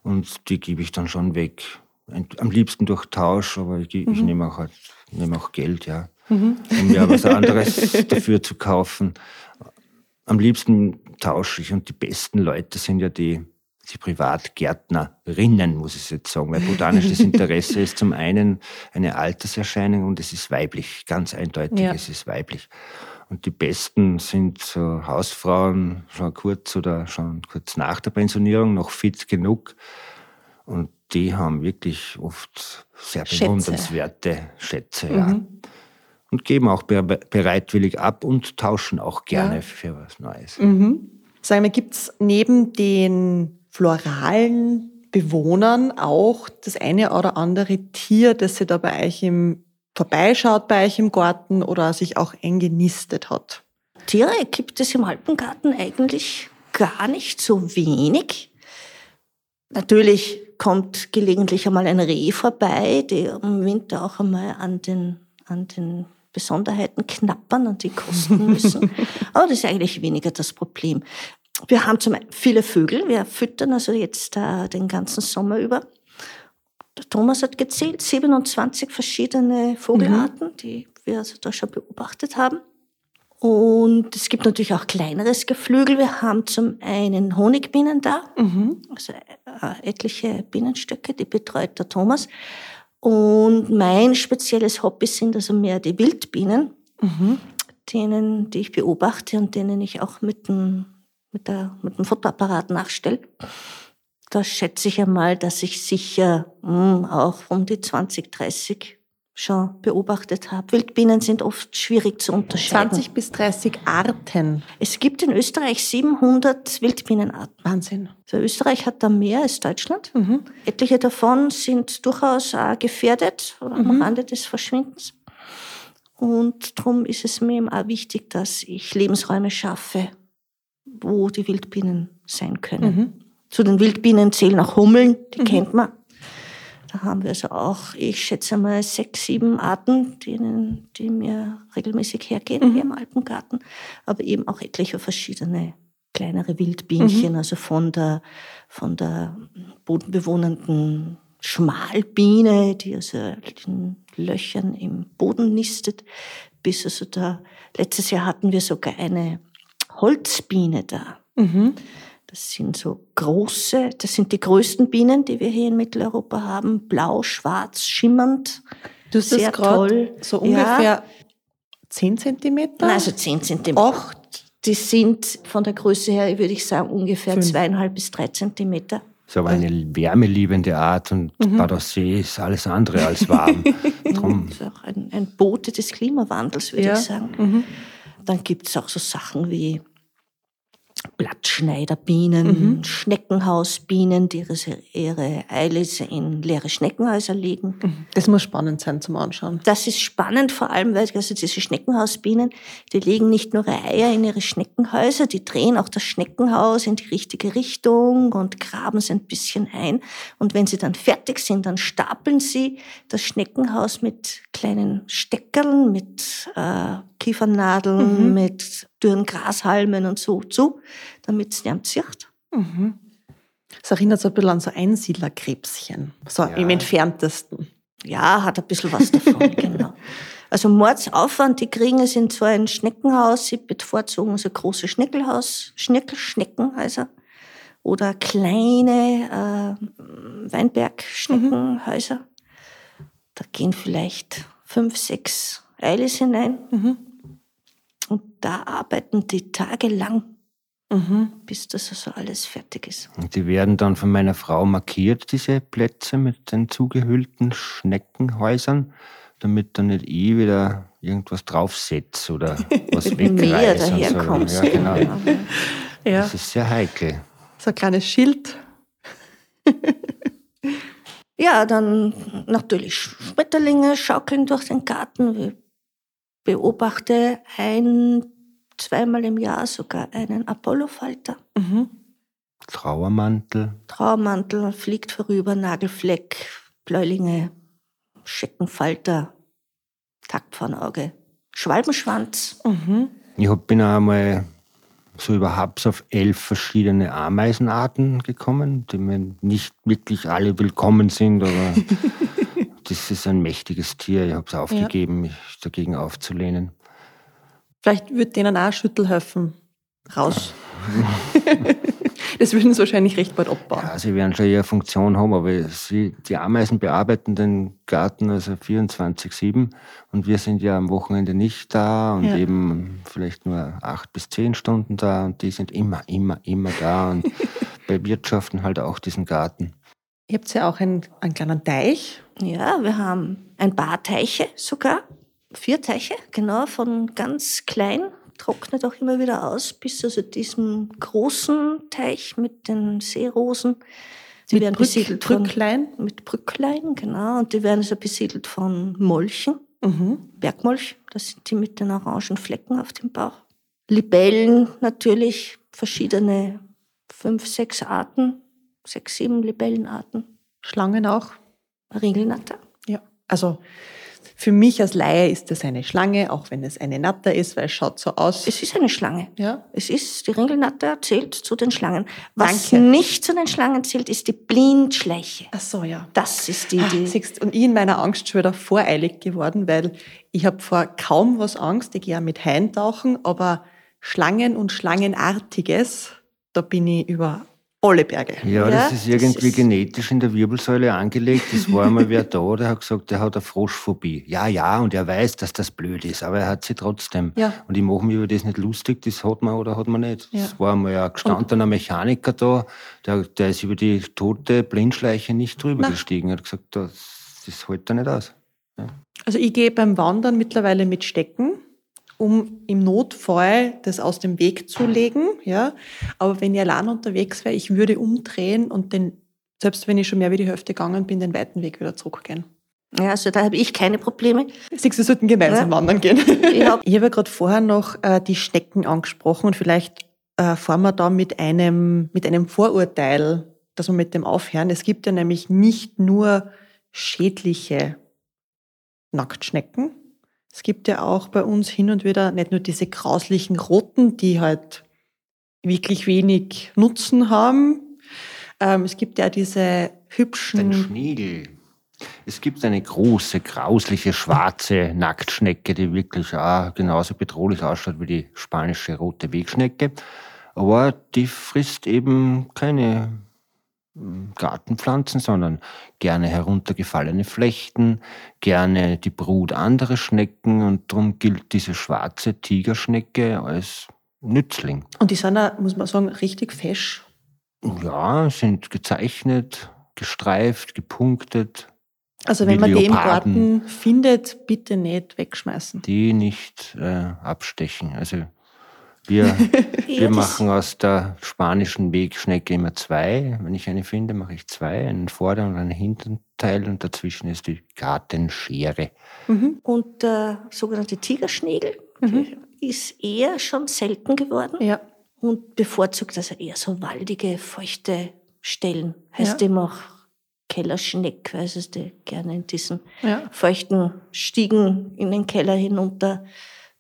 Und die gebe ich dann schon weg. Am liebsten durch Tausch, aber ich, ich nehme auch, halt, nehme auch Geld, ja, um mir was anderes dafür zu kaufen. Am liebsten tausche ich und die besten Leute sind ja die, die Privatgärtnerinnen, muss ich jetzt sagen, weil botanisches Interesse ist zum einen eine Alterserscheinung und es ist weiblich, ganz eindeutig, Ja. es ist weiblich. Und die besten sind so Hausfrauen, schon kurz oder schon kurz nach der Pensionierung, noch fit genug. Und die haben wirklich oft sehr Schätze. bewundernswerte Schätze. Ja. Und geben auch be bereitwillig ab und tauschen auch gerne Ja. für was Neues. Sagen wir, gibt es neben den floralen Bewohnern auch das eine oder andere Tier, das sich da bei euch im vorbeischaut bei euch im Garten oder sich auch eingenistet hat? Tiere gibt es im Alpengarten eigentlich gar nicht so wenig. Natürlich kommt gelegentlich einmal ein Reh vorbei, die im Winter auch einmal an den, an den Besonderheiten knappern und die kosten müssen. Aber das ist eigentlich weniger das Problem. Wir haben zum viele Vögel. Wir füttern also jetzt äh, den ganzen Sommer über. Der Thomas hat gezählt, 27 verschiedene Vogelarten, die wir also da schon beobachtet haben. Und es gibt natürlich auch kleineres Geflügel. Wir haben zum einen Honigbienen da, also äh, etliche Bienenstöcke, die betreut der Thomas. Und mein spezielles Hobby sind also mehr die Wildbienen, denen, die ich beobachte und denen ich auch mit dem, mit der, mit dem Fotoapparat nachstelle. Da schätze ich einmal, dass ich sicher mh, auch um die 20, 30 schon beobachtet habe. Wildbienen sind oft schwierig zu unterscheiden. 20 bis 30 Arten. Es gibt in Österreich 700 Wildbienenarten. Wahnsinn. Also Österreich hat da mehr als Deutschland. Etliche davon sind durchaus auch gefährdet oder am Rande des Verschwindens. Und darum ist es mir eben auch wichtig, dass ich Lebensräume schaffe, wo die Wildbienen sein können. Mhm. Zu den Wildbienen zählen auch Hummeln, die Mhm. kennt man. Da haben wir also auch, ich schätze mal, sechs, sieben Arten, denen, die mir regelmäßig hergehen Mhm. hier im Alpengarten. Aber eben auch etliche verschiedene kleinere Wildbienchen, Mhm. also von der, von der bodenbewohnenden Schmalbiene, die also in Löchern im Boden nistet, bis also da, letztes Jahr hatten wir sogar eine Holzbiene da. Mhm. Das sind so große, das sind die größten Bienen, die wir hier in Mitteleuropa haben. Blau, schwarz, schimmernd. Du hast Sehr das gerade toll. so Ja. ungefähr 10 Zentimeter? Nein, also 10 Zentimeter. Acht. Die sind von der Größe her, würde ich sagen, ungefähr Fünf. zweieinhalb bis drei Zentimeter. Ist aber eine wärmeliebende Art und Mhm. Badersee ist alles andere als warm. Drum, Das ist auch ein, ein Bote des Klimawandels, würde Ja. ich sagen. Mhm. Dann gibt es auch so Sachen wie Blattschneiderbienen, Mhm. Schneckenhausbienen, die ihre, Eilisse in leere Schneckenhäuser legen. Das muss spannend sein zum Anschauen. Das ist spannend, vor allem, weil also diese Schneckenhausbienen, die legen nicht nur ihre Eier in ihre Schneckenhäuser, die drehen auch das Schneckenhaus in die richtige Richtung und graben es ein bisschen ein. Und wenn sie dann fertig sind, dann stapeln sie das Schneckenhaus mit kleinen Steckerln, mit äh, Kiefernadeln, Mhm. mit dürren Grashalmen und so zu, damit es nicht zieht. Mhm. Das erinnert so ein bisschen an so Einsiedlerkrebschen. So Ja. im entferntesten. Ja, hat ein bisschen was davon, genau. Also Mordsaufwand, die kriegen es in so ein Schneckenhaus, sie bevorzugen so große Schneckelhaus, Schneckel, Schneckenhäuser oder kleine äh, Weinbergschneckenhäuser. Da gehen vielleicht fünf, sechs Eilis hinein Mhm. und da arbeiten die tagelang, Mhm. bis das also alles fertig ist. und die werden dann von meiner Frau markiert, diese Plätze mit den zugehüllten Schneckenhäusern, damit dann nicht ich wieder irgendwas draufsetze oder was Mehr wegreiße. und so. daherkommst. Ja, genau. Ja, Das ist sehr heikel. so ein kleines Schild. Ja, dann natürlich Schmetterlinge schaukeln durch den Garten. Ich beobachte ein, zweimal im Jahr sogar einen Apollofalter. Mhm. Trauermantel. Trauermantel fliegt vorüber, Nagelfleck, Bläulinge, Scheckenfalter, Taktpfannauge, Schwalbenschwanz. Mhm. Ich hab, bin auch einmal so überhaupt auf elf verschiedene Ameisenarten gekommen, die mir nicht wirklich alle willkommen sind, aber das ist ein mächtiges Tier. Ich habe es aufgegeben, mich dagegen aufzulehnen. Vielleicht wird denen auch ein Schüttel helfen. Das würden sie wahrscheinlich recht bald abbauen. Ja, sie werden schon eher Funktion haben, aber sie, die Ameisen bearbeiten den Garten also 24-7 und wir sind ja am Wochenende nicht da und Ja. eben vielleicht nur acht bis zehn Stunden da und die sind immer, immer, immer da und bewirtschaften halt auch diesen Garten. Ihr habt ja auch einen, einen kleinen Teich. Ja, wir haben ein paar Teiche sogar, vier Teiche, genau, von ganz klein, trocknet auch immer wieder aus, bis also diesem großen Teich mit den Seerosen. Die werden Brück- besiedelt von, Brücklein. mit Brücklein, genau, und die werden also besiedelt von Molchen, Mhm. Bergmolch, das sind die mit den orangen Flecken auf dem Bauch. Libellen natürlich, verschiedene, fünf, sechs Arten, sechs, sieben Libellenarten. Schlangen auch. Ringelnatter. Ja. Also für mich als Laie ist das eine Schlange, auch wenn es eine Natter ist, weil es schaut so aus. Es ist eine Schlange. ja. Es ist, die Ringelnatter zählt zu den Schlangen. Was Danke. nicht zu den Schlangen zählt, ist die Blindschleiche. Ach so, ja. Das ist die, Ah, die siehst, und ich in meiner Angst schon wieder voreilig geworden, weil ich habe vor kaum was Angst. Ich gehe ja mit Haien tauchen, aber Schlangen und Schlangenartiges, da bin ich über alle Berge. Ja, Ja, das ist das irgendwie ist- genetisch in der Wirbelsäule angelegt. Es war einmal wer da, der hat gesagt, der hat eine Froschphobie. Ja, ja, und er weiß, dass das blöd ist, aber er hat sie trotzdem. Ja. Und ich mache mich über das nicht lustig, das hat man oder hat man nicht. Ja. Es war einmal ein gestandener Mechaniker da, der, der ist über die tote Blindschleiche nicht drüber Na. gestiegen. Er hat gesagt, das, das hält er nicht aus. Also ich gehe beim Wandern mittlerweile mit Stecken, um im Notfall das aus dem Weg zu legen. Ja. Aber wenn ich allein unterwegs wäre, ich würde umdrehen und den, selbst wenn ich schon mehr wie die Hälfte gegangen bin, den weiten Weg wieder zurückgehen. Ja, also da habe ich keine Probleme. Siehst du, wir sollten gemeinsam Ja. wandern gehen. Ich hab- habe ja gerade vorher noch äh, die Schnecken angesprochen und vielleicht äh, fahren wir da mit einem, mit einem Vorurteil, dass wir mit dem aufhören. Es gibt ja nämlich nicht nur schädliche Nacktschnecken. Es gibt ja auch bei uns hin und wieder nicht nur diese grauslichen roten, die halt wirklich wenig Nutzen haben. Ähm, es gibt ja diese Den hübschen Schniegel. Es gibt eine große, grausliche, schwarze Nacktschnecke, die wirklich auch genauso bedrohlich ausschaut wie die spanische rote Wegschnecke. Aber die frisst eben keine Gartenpflanzen, sondern gerne heruntergefallene Flechten, gerne die Brut anderer Schnecken und darum gilt diese schwarze Tigerschnecke als Nützling. und die sind auch, muss man sagen, richtig fesch. Ja, sind gezeichnet, gestreift, gepunktet, Also wenn man die im Leoparden. Garten findet, bitte nicht wegschmeißen. die nicht äh, abstechen. Also wir, wir machen aus der spanischen Wegschnecke immer zwei. Wenn ich eine finde, mache ich zwei, einen Vorder- und einen Hinterteil und dazwischen ist die Gartenschere. Mhm. Und der sogenannte Tigerschnägel Mhm. ist eher schon selten geworden Ja. und bevorzugt also eher so waldige, feuchte Stellen. Heißt Ja. eben auch Kellerschneck, weil es die gerne in diesen ja. feuchten Stiegen in den Keller hinunter,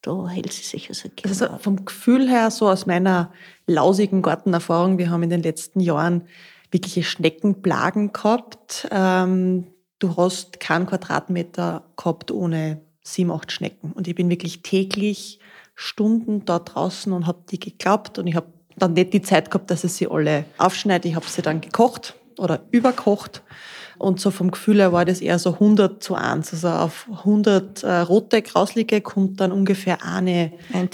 da hält sie sich also gerne. Also vom Gefühl her, so aus meiner lausigen Gartenerfahrung, wir haben in den letzten Jahren wirkliche Schneckenplagen gehabt. Ähm, du hast keinen Quadratmeter gehabt ohne sieben, acht Schnecken. Und ich bin wirklich täglich Stunden da draußen und habe die geklappt und ich habe dann nicht die Zeit gehabt, dass ich sie alle aufschneide. Ich habe sie dann gekocht oder überkocht. Und so vom Gefühl her war das eher so 100 zu 1. Also auf 100 äh, rote, grauslige kommt dann ungefähr eine Ein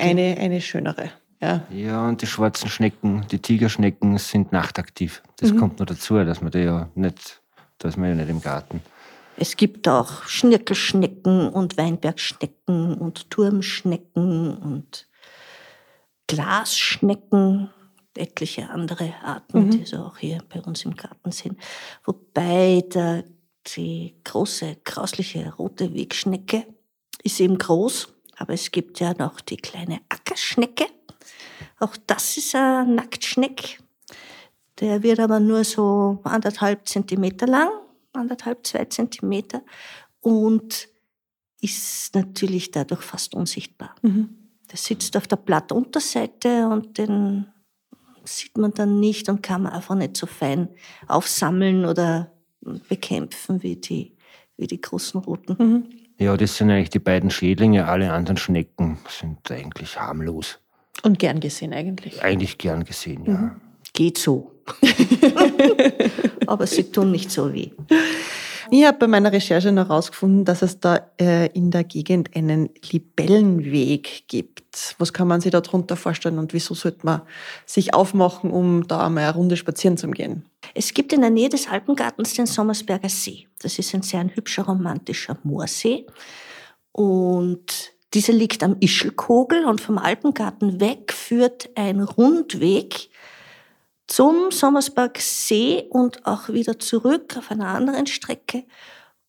eine, eine schönere. Ja. Ja, und die schwarzen Schnecken, die Tigerschnecken sind nachtaktiv. Das Mhm. kommt noch dazu, dass man die ja nicht, da ist man ja nicht im Garten. Es gibt auch Schnirkelschnecken und Weinbergschnecken und Turmschnecken und Glasschnecken, etliche andere Arten, Mhm. die so auch hier bei uns im Garten sind. Wobei der, die große, grausliche rote Wegschnecke ist eben groß, aber es gibt ja noch die kleine Ackerschnecke. Auch das ist ein Nacktschneck. Der wird aber nur so anderthalb Zentimeter lang, anderthalb, zwei Zentimeter und ist natürlich dadurch fast unsichtbar. Mhm. Der sitzt auf der Blattunterseite und den sieht man dann nicht und kann man einfach nicht so fein aufsammeln oder bekämpfen wie die, wie die großen roten. Mhm. Ja, das sind eigentlich die beiden Schädlinge. Alle anderen Schnecken sind eigentlich harmlos. Und gern gesehen eigentlich. Eigentlich gern gesehen, ja. Mhm. Geht so. Aber sie tun nicht so weh. Ich habe bei meiner Recherche noch herausgefunden, dass es da äh, in der Gegend einen Libellenweg gibt. Was kann man sich darunter vorstellen und wieso sollte man sich aufmachen, um da einmal eine Runde spazieren zu gehen? Es gibt in der Nähe des Alpengartens den Sommersberger See. Das ist ein sehr hübscher, romantischer Moorsee. Und dieser liegt am Ischelkogel und vom Alpengarten weg führt ein Rundweg zum Sommersberg See und auch wieder zurück auf einer anderen Strecke.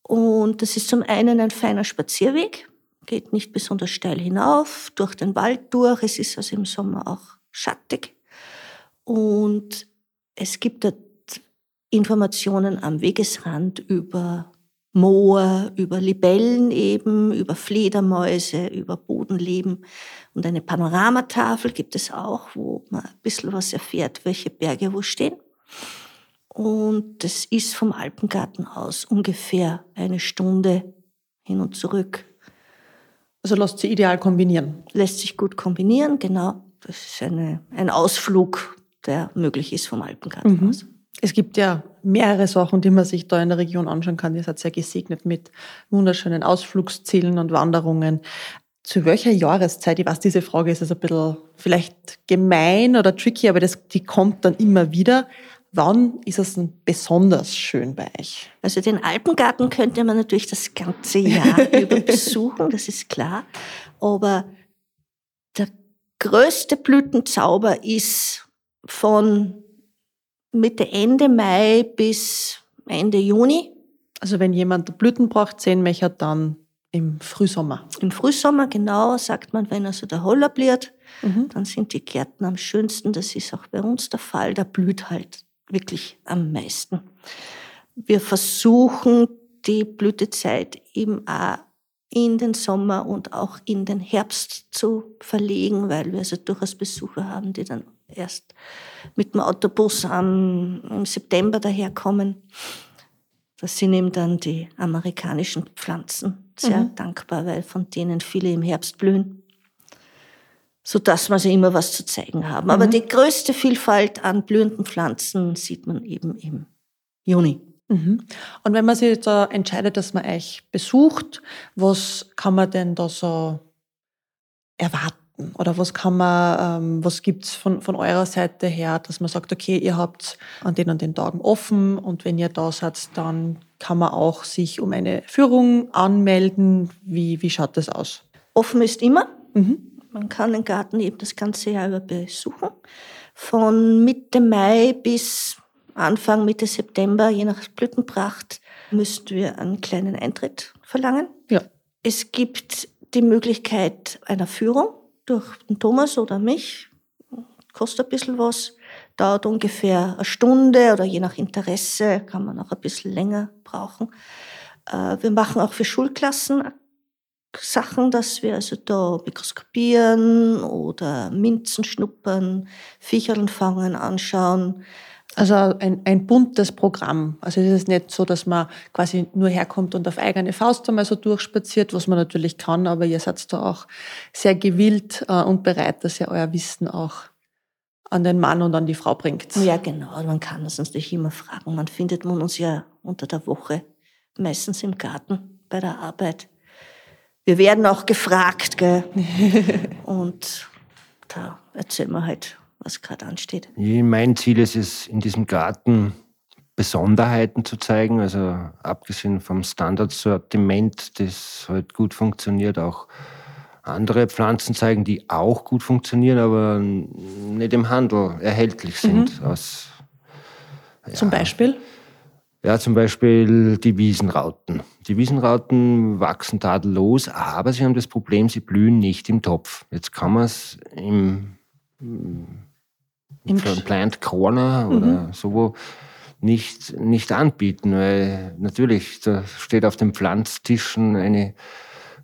Und das ist zum einen ein feiner Spazierweg, geht nicht besonders steil hinauf, durch den Wald durch. Es ist also im Sommer auch schattig. Und es gibt dort Informationen am Wegesrand über Moor, über Libellen eben, über Fledermäuse, über Bodenleben. Und eine Panoramatafel gibt es auch, wo man ein bisschen was erfährt, welche Berge wo stehen. Und das ist vom Alpengarten aus ungefähr eine Stunde hin und zurück. Also lasst sie ideal kombinieren. Lässt sich gut kombinieren, genau. Das ist eine, ein Ausflug, der möglich ist vom Alpengarten Mhm. aus. Es gibt ja mehrere Sachen, die man sich da in der Region anschauen kann. Ihr seid sehr gesegnet mit wunderschönen Ausflugszielen und Wanderungen. Zu welcher Jahreszeit? Ich weiß, diese Frage ist also ein bisschen vielleicht gemein oder tricky, aber das, die kommt dann immer wieder. Wann ist es denn besonders schön bei euch? Also den Alpengarten könnte man natürlich das ganze Jahr über besuchen, das ist klar. Aber der größte Blütenzauber ist von Mitte, Ende Mai bis Ende Juni. Also wenn jemand Blütenpracht sehen möchte, dann im Frühsommer. Im Frühsommer, genau, sagt man, wenn also der Holler blüht, Mhm. dann sind die Gärten am schönsten. Das ist auch bei uns der Fall. Da blüht halt wirklich am meisten. Wir versuchen die Blütezeit eben auch in den Sommer und auch in den Herbst zu verlegen, weil wir also durchaus Besucher haben, die dann erst mit dem Autobus am, im September daherkommen. Das sind eben dann die amerikanischen Pflanzen sehr Mhm. dankbar, weil von denen viele im Herbst blühen sodass wir also immer was zu zeigen haben. Aber Mhm. die größte Vielfalt an blühenden Pflanzen sieht man eben im Juni. Mhm. Und wenn man sich jetzt äh, entscheidet, dass man euch besucht, was kann man denn da so erwarten? Oder was kann man, ähm, was gibt's von, von eurer Seite her, dass man sagt, okay, ihr habt an den und den Tagen offen und wenn ihr da seid, dann kann man auch sich um eine Führung anmelden. Wie, wie schaut das aus? Offen ist immer. Mhm. Man kann den Garten eben das ganze Jahr über besuchen. Von Mitte Mai bis Anfang, Mitte September, je nach Blütenpracht, müssten wir einen kleinen Eintritt verlangen. Ja. Es gibt die Möglichkeit einer Führung durch den Thomas oder mich. Kostet ein bisschen was. Dauert ungefähr eine Stunde oder je nach Interesse kann man auch ein bisschen länger brauchen. Äh, Wir machen auch für Schulklassen Sachen, dass wir also da mikroskopieren oder Minzen schnuppern, Viecherln fangen, anschauen. Also ein, ein buntes Programm. Also es ist nicht so, dass man quasi nur herkommt und auf eigene Faust einmal so durchspaziert, was man natürlich kann, aber ihr seid da auch sehr gewillt äh, und bereit, dass ihr euer Wissen auch an den Mann und an die Frau bringt. Ja, genau. Und Man kann das natürlich immer fragen. Man findet man uns ja unter der Woche meistens im Garten bei der Arbeit. Wir werden auch gefragt, gell? Und da erzählen wir halt, was gerade ansteht. Mein Ziel ist es, in diesem Garten Besonderheiten zu zeigen, also abgesehen vom Standardsortiment, das halt gut funktioniert, auch andere Pflanzen zeigen, die auch gut funktionieren, aber nicht im Handel erhältlich sind. Aus, Zum Beispiel? ja, zum Beispiel die Wiesenrauten. Die Wiesenrauten wachsen tadellos, aber sie haben das Problem, sie blühen nicht im Topf. Jetzt kann man es im Im für ein Plant Corner oder so nicht, nicht anbieten, weil natürlich, da steht auf den Pflanztischen eine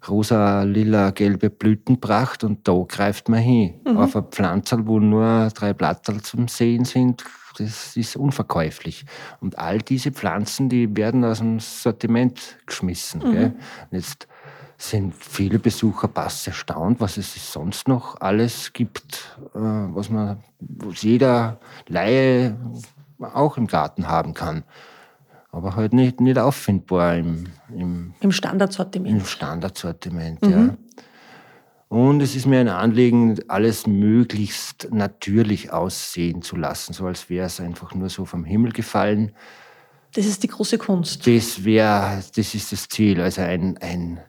rosa, lila, gelbe Blütenpracht und da greift man hin. Auf ein Pflanzerl, wo nur drei Blatterl zum Sehen sind, das ist unverkäuflich. Und all diese Pflanzen, die werden aus dem Sortiment geschmissen. Und Jetzt sind viele Besucher pass erstaunt, was es sonst noch alles gibt, äh, was man, was jeder Laie auch im Garten haben kann. Aber halt nicht, nicht auffindbar im, im, Im Standardsortiment. im Standardsortiment. Ja. Und es ist mir ein Anliegen, alles möglichst natürlich aussehen zu lassen, so als wäre es einfach nur so vom Himmel gefallen. Das ist die große Kunst. Das wäre, das ist das Ziel. Also ein, ein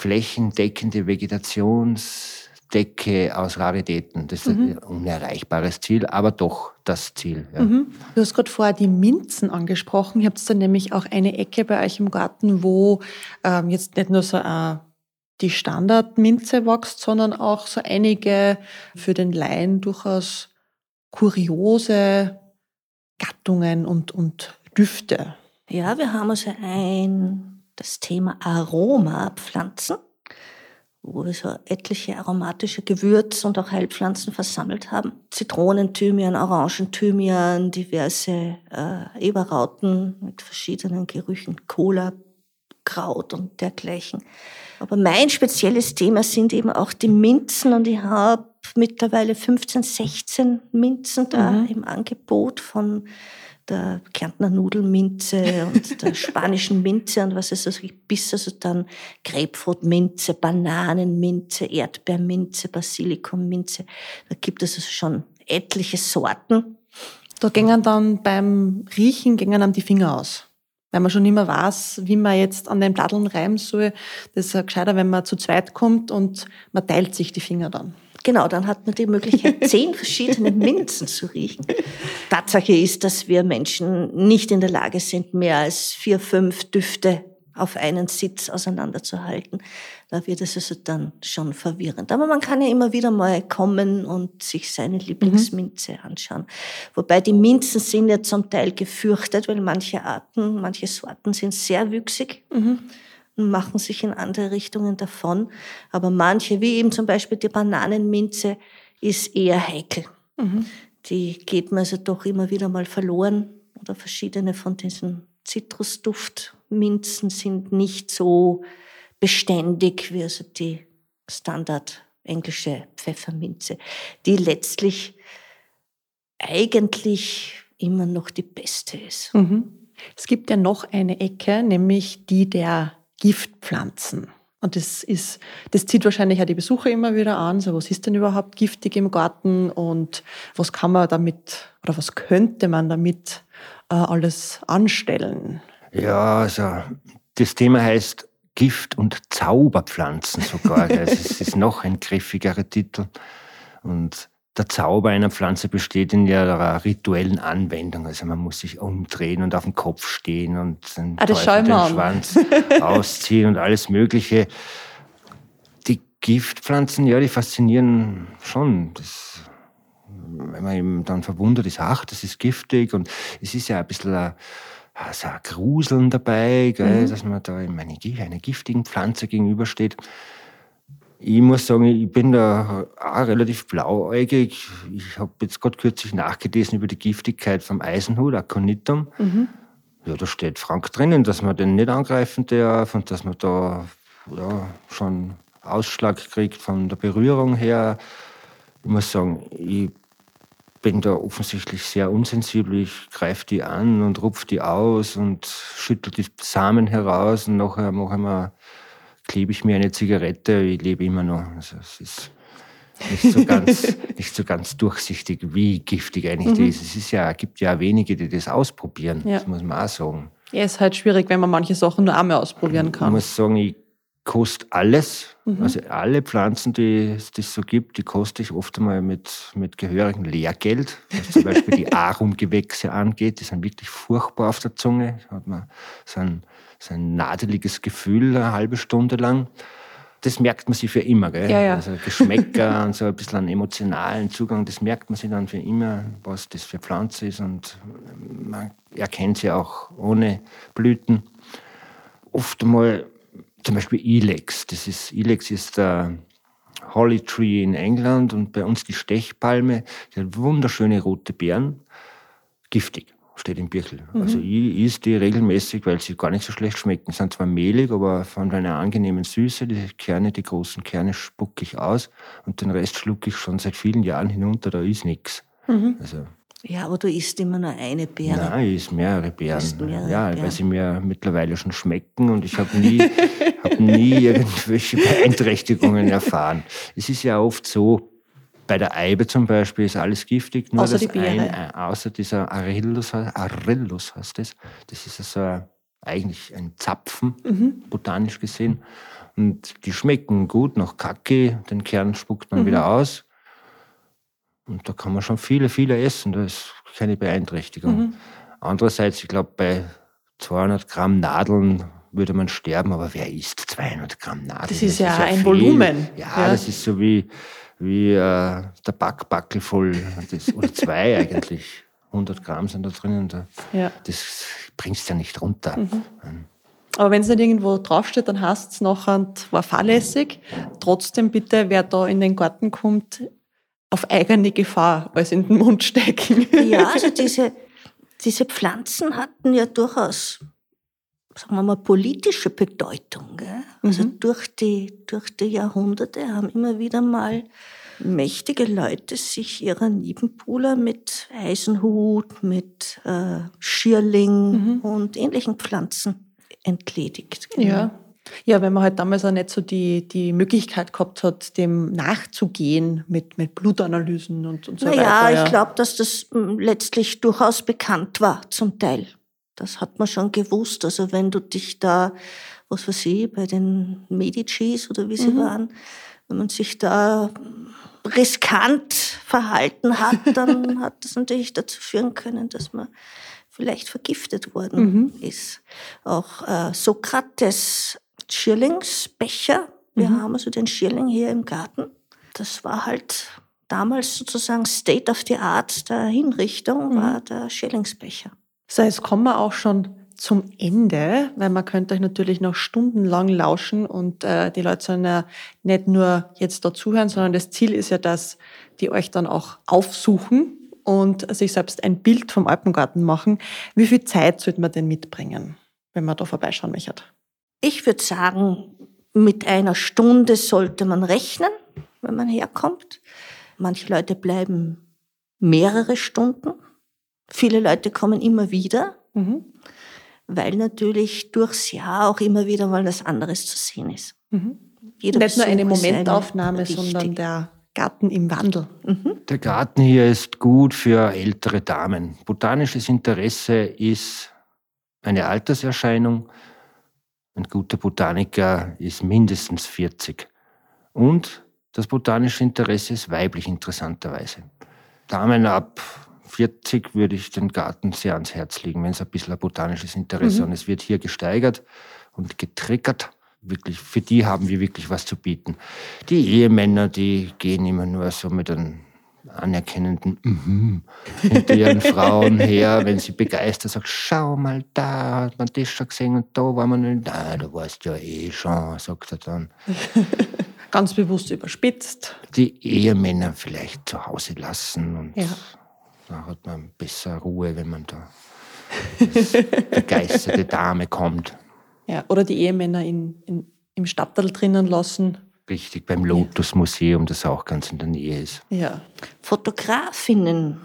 flächendeckende Vegetationsdecke aus Raritäten. Das ist ein unerreichbares Ziel, aber doch das Ziel. Ja. Mhm. Du hast gerade vorher die Minzen angesprochen. Ihr habt dann nämlich auch eine Ecke bei euch im Garten, wo ähm, jetzt nicht nur so äh, die Standardminze wächst, sondern auch so einige für den Laien durchaus kuriose Gattungen und, und Düfte. Ja, wir haben also ein, das Thema Aromapflanzen, wo wir so etliche aromatische Gewürz- und auch Heilpflanzen versammelt haben. Zitronen, Thymian, Orangen, Thymian, diverse äh, Eberrauten mit verschiedenen Gerüchen, Cola, Kraut und dergleichen. Aber mein spezielles Thema sind eben auch die Minzen und ich habe mittlerweile 15, 16 Minzen da Mhm. im Angebot von der Kärntner Nudelminze und der spanischen Minze und was es also gibt, bis also dann Grapefruitminze, Bananenminze, Erdbeerminze, Basilikumminze. Da gibt es also schon etliche Sorten. Da gingen dann beim Riechen gingen einem die Finger aus. Weil man schon immer weiß, wie man jetzt an den Platteln reiben soll. Das ist ja gescheiter, wenn man zu zweit kommt und man teilt sich die Finger dann. Genau, dann hat man die Möglichkeit, zehn verschiedene Minzen zu riechen. Tatsache ist, dass wir Menschen nicht in der Lage sind, mehr als vier, fünf Düfte auf einen Sitz auseinanderzuhalten. Da wird es also dann schon verwirrend. Aber man kann ja immer wieder mal kommen und sich seine Lieblingsminze mhm. anschauen. Wobei die Minzen sind ja zum Teil gefürchtet, weil manche Arten, manche Sorten sind sehr wüchsig. Mhm machen sich in andere Richtungen davon. Aber manche, wie eben zum Beispiel die Bananenminze, ist eher heikel. Mhm. Die geht mir also doch immer wieder mal verloren. Oder verschiedene von diesen Zitrusduftminzen sind nicht so beständig wie also die Standard englische Pfefferminze, die letztlich eigentlich immer noch die beste ist. Mhm. Es gibt ja noch eine Ecke, nämlich die der Giftpflanzen. Und das ist, das zieht wahrscheinlich auch die Besucher immer wieder an. So, was ist denn überhaupt giftig im Garten und was kann man damit oder was könnte man damit äh, alles anstellen? Ja, also das Thema heißt Gift- und Zauberpflanzen sogar. es ist noch ein griffigerer Titel. Und der Zauber einer Pflanze besteht in ihrer rituellen Anwendung. Also man muss sich umdrehen und auf den Kopf stehen und den, ah, Teufel, den Schwanz ausziehen und alles Mögliche. Die Giftpflanzen, ja, die faszinieren schon. Das, wenn man eben dann verwundert ist, ach, das ist giftig und es ist ja ein bisschen ein, also ein Gruseln dabei, gell, mhm. dass man da einer eine giftigen Pflanze gegenübersteht. Ich muss sagen, ich bin da auch relativ blauäugig. Ich habe jetzt gerade kürzlich nachgelesen über die Giftigkeit vom Eisenhut, Aconitum. Mhm. Ja, da steht frank drinnen, dass man den nicht angreifen darf und dass man da ja, schon Ausschlag kriegt von der Berührung her. Ich muss sagen, ich bin da offensichtlich sehr unsensibel. Ich greife die an und rupfe die aus und schüttel die Samen heraus und nachher mache ich mir klebe ich mir eine Zigarette, ich lebe immer noch. Also es ist nicht so ganz, nicht so ganz durchsichtig, wie giftig eigentlich mhm. das ist. Es ist ja, gibt ja wenige, die das ausprobieren. Ja. Das muss man auch sagen. Ja, ist halt schwierig, wenn man manche Sachen nur einmal ausprobieren kann. Ich muss sagen, ich koste alles. Mhm. Also alle Pflanzen, die es so gibt, die koste ich oft einmal mit, mit gehörigem Lehrgeld. Was zum Beispiel die Arumgewächse angeht, die sind wirklich furchtbar auf der Zunge. Hat man so ein so ein nadeliges Gefühl eine halbe Stunde lang. Das merkt man sich für immer, gell? Ja, ja. Also Geschmäcker und so ein bisschen einen emotionalen Zugang, das merkt man sich dann für immer, was das für Pflanze ist und man erkennt sie auch ohne Blüten. Oft einmal zum Beispiel Ilex. Das ist, Ilex ist der Holly Tree in England und bei uns die Stechpalme. Die hat wunderschöne rote Beeren. Giftig steht im Birchel. Mhm. Also ich esse die regelmäßig, weil sie gar nicht so schlecht schmecken. Sind zwar mehlig, aber von einer angenehmen Süße. Die Kerne, die großen Kerne spucke ich aus und den Rest schlucke ich schon seit vielen Jahren hinunter, da ist nichts. Mhm. Also, ja, aber du isst immer nur eine Beere. Nein, ich esse mehrere Beeren. Mehrere ja, Beeren. weil sie mir mittlerweile schon schmecken und ich habe nie, hab nie irgendwelche Beeinträchtigungen erfahren. Es ist ja oft so, bei der Eibe zum Beispiel ist alles giftig, nur außer das die Ein, äh, außer dieser Arillus, Arillus heißt das. Das ist also eigentlich ein Zapfen, mhm. botanisch gesehen. Und die schmecken gut nach Kacke, den Kern spuckt man mhm. wieder aus. Und da kann man schon viele, viele essen, da ist keine Beeinträchtigung. Mhm. Andererseits, ich glaube, bei 200 Gramm Nadeln würde man sterben, aber wer isst 200 Gramm Nadeln? Das ist das ja ist ein viel. Volumen. Ja, ja, das ist so wie, wie äh, der Backbackel voll, das, oder zwei eigentlich. 100 Gramm sind da drinnen. Da, ja. Das bringst du ja nicht runter. Mhm. Aber wenn es nicht irgendwo draufsteht, dann heißt es nachher, war fahrlässig. Trotzdem bitte, wer da in den Garten kommt, auf eigene Gefahr alles in den Mund stecken. Ja, also diese, diese Pflanzen hatten ja durchaus, sagen wir mal, politische Bedeutung. Gell? Also mhm. durch, die, durch die Jahrhunderte haben immer wieder mal mächtige Leute sich ihrer Nebenbuhler mit Eisenhut, mit äh, Schierling mhm. und ähnlichen Pflanzen entledigt. Genau. Ja. Ja, wenn man halt damals auch nicht so die, die Möglichkeit gehabt hat, dem nachzugehen mit, mit Blutanalysen und, und so naja, weiter. Naja, ich glaube, dass das hm, letztlich durchaus bekannt war, zum Teil. Das hat man schon gewusst. Also wenn du dich da was weiß ich, bei den Medicis oder wie sie mhm. waren, wenn man sich da riskant verhalten hat, dann hat das natürlich dazu führen können, dass man vielleicht vergiftet worden mhm. ist. Auch äh, Sokrates Schierlingsbecher, wir mhm. haben also den Schierling hier im Garten. Das war halt damals sozusagen State of the Art der Hinrichtung, mhm. war der Schierlingsbecher. So, jetzt kommen wir auch schon zum Ende, weil man könnte euch natürlich noch stundenlang lauschen und äh, die Leute sollen ja nicht nur jetzt da zuhören, sondern das Ziel ist ja, dass die euch dann auch aufsuchen und sich selbst ein Bild vom Alpengarten machen. Wie viel Zeit sollte man denn mitbringen, wenn man da vorbeischauen möchte? Ich würde sagen, mit einer Stunde sollte man rechnen, wenn man herkommt. Manche Leute bleiben mehrere Stunden. Viele Leute kommen immer wieder, mhm. weil natürlich durchs Jahr auch immer wieder mal was anderes zu sehen ist. Mhm. Nicht Besuch nur eine Momentaufnahme, sondern der Garten im Wandel. Mhm. Der Garten hier ist gut für ältere Damen. Botanisches Interesse ist eine Alterserscheinung. Ein guter Botaniker ist mindestens 40. Und das botanische Interesse ist weiblich interessanterweise. Damen ab 40 würde ich den Garten sehr ans Herz legen, wenn es ein bisschen ein botanisches Interesse mhm. und es wird hier gesteigert und getriggert wirklich, für die haben wir wirklich was zu bieten. Die Ehemänner, die gehen immer nur so mit einem anerkennenden mhm hinter ihren Frauen her, wenn sie begeistert sagt, schau mal, da hat man das schon gesehen und da war man nicht, da, du warst ja eh schon, sagt er dann. Ganz bewusst überspitzt. Die Ehemänner vielleicht zu Hause lassen und ja. Da hat man besser Ruhe, wenn man da als begeisterte Dame kommt. Ja, oder die Ehemänner in, in, im Stadtteil drinnen lassen. Richtig, beim Lotus-Museum, das auch ganz in der Nähe ist. Ja. Fotografinnen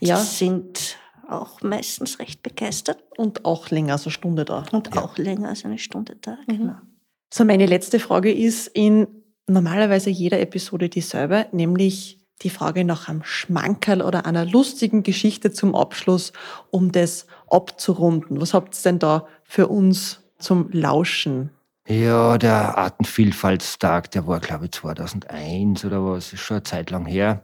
ja. sind auch meistens recht begeistert. Und auch länger als eine Stunde da. Und ja. auch länger als eine Stunde da, mhm. genau. So, meine letzte Frage ist in normalerweise jeder Episode dieselbe, nämlich die Frage nach einem Schmankerl oder einer lustigen Geschichte zum Abschluss, um das abzurunden. Was habt ihr denn da für uns zum Lauschen? Ja, der Artenvielfaltstag, der war, glaube ich, 2001 oder was, ist schon eine Zeit lang her.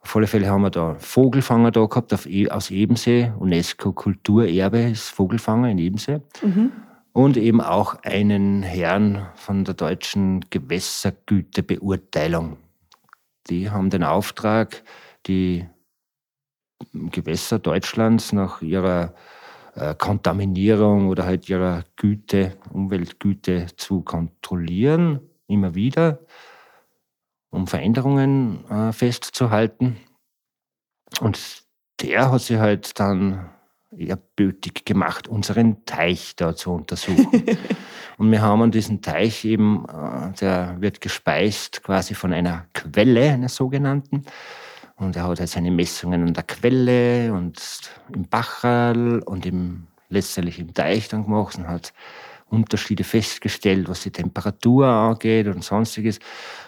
Auf alle Fälle haben wir da Vogelfanger da gehabt auf e aus Ebensee. UNESCO Kulturerbe ist Vogelfanger in Ebensee. Mhm. Und eben auch einen Herrn von der deutschen Gewässergütebeurteilung. Die haben den Auftrag, die Gewässer Deutschlands nach ihrer äh, Kontaminierung oder halt ihrer Güte, Umweltgüte zu kontrollieren, immer wieder, um Veränderungen äh, festzuhalten. Und der hat sich halt dann erbötig gemacht, unseren Teich da zu untersuchen. Und wir haben an diesen Teich eben, äh, der wird gespeist quasi von einer Quelle, einer sogenannten. Und er hat halt seine Messungen an der Quelle und im Bacherl und im, letztendlich im Teich dann gemacht und hat Unterschiede festgestellt, was die Temperatur angeht und sonstiges.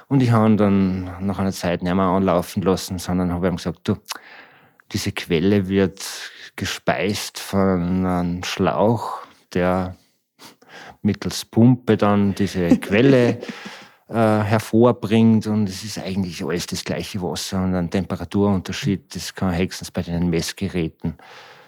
Und ich habe ihn dann nach einer Zeit nicht mehr anlaufen lassen, sondern habe ihm gesagt, du, diese Quelle wird gespeist von einem Schlauch, der mittels Pumpe dann diese Quelle äh, hervorbringt und es ist eigentlich alles das gleiche Wasser und ein Temperaturunterschied, das kann höchstens bei den Messgeräten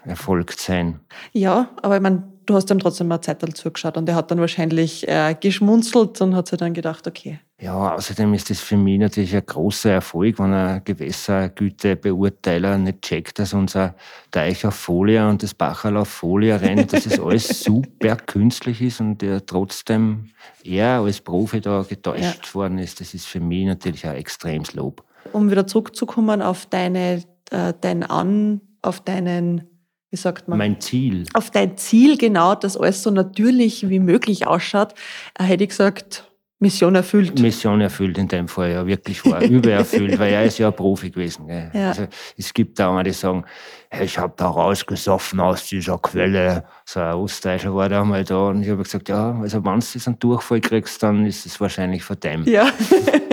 erfolgt sein. Ja, aber ich meine, du hast ihm trotzdem mal Zeit zugeschaut und er hat dann wahrscheinlich äh, geschmunzelt und hat sich dann gedacht, okay. Ja, außerdem ist das für mich natürlich ein großer Erfolg, wenn ein Gewässergütebeurteiler nicht checkt, dass unser Teich auf Folie und das Bacherl auf Folie rennt, dass das alles super künstlich ist und der trotzdem er als Profi da getäuscht ja. worden ist. Das ist für mich natürlich ein extremes Lob. Um wieder zurückzukommen auf deine, äh, dein An, auf deinen wie sagt man? Mein Ziel. Auf dein Ziel, genau, dass alles so natürlich wie möglich ausschaut, äh, hätte ich gesagt, Mission erfüllt. Mission erfüllt in dem Fall, ja, wirklich war übererfüllt, weil er ist ja ein Profi gewesen. Gell. Ja. Also, es gibt da auch die sagen, hey, ich habe da rausgesoffen aus dieser Quelle. So ein Ostdeutscher war da einmal da und ich habe gesagt, ja, also wenn du diesen Durchfall kriegst, dann ist es wahrscheinlich von dem. Ja.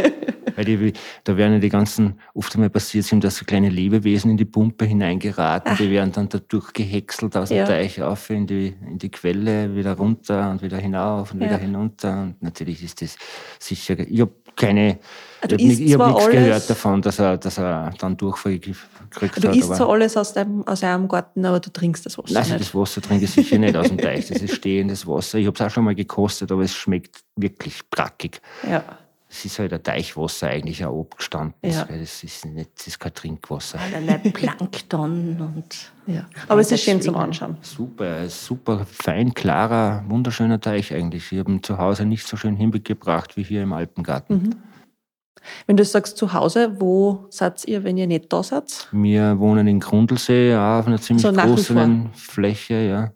Weil die, da werden ja die ganzen, oft einmal passiert sind, dass so kleine Lebewesen in die Pumpe hineingeraten, Ach. die werden dann dadurch gehäckselt aus dem ja. Teich auf in die, in die Quelle, wieder runter und wieder hinauf und ja. wieder hinunter. Und natürlich ist das sicher, ich habe keine, du ich habe isst hab nichts gehört davon, dass er, dass er dann Durchfall gekriegt Du hat. isst aber- zwar alles aus deinem, aus eurem Garten, aber du trinkst das Wasser Nein, also nicht. das Wasser trinke ich sicher nicht aus dem Teich. Das ist stehendes Wasser. Ich habe es auch schon mal gekostet, aber es schmeckt wirklich brackig. Ja. Es ist halt ein Teichwasser eigentlich auch abgestanden. Ja. Das ist nicht, das ist kein Trinkwasser. Allerlei Plankton und ja. Aber es ist schön zum Anschauen. Super, super fein, klarer, wunderschöner Teich eigentlich. Ich habe ihn zu Hause nicht so schön hingebracht wie hier im Alpengarten. Mhm. Wenn du sagst zu Hause, wo seid ihr, wenn ihr nicht da seid? Wir wohnen in Grundlsee, auf einer ziemlich So großen Fläche, ja.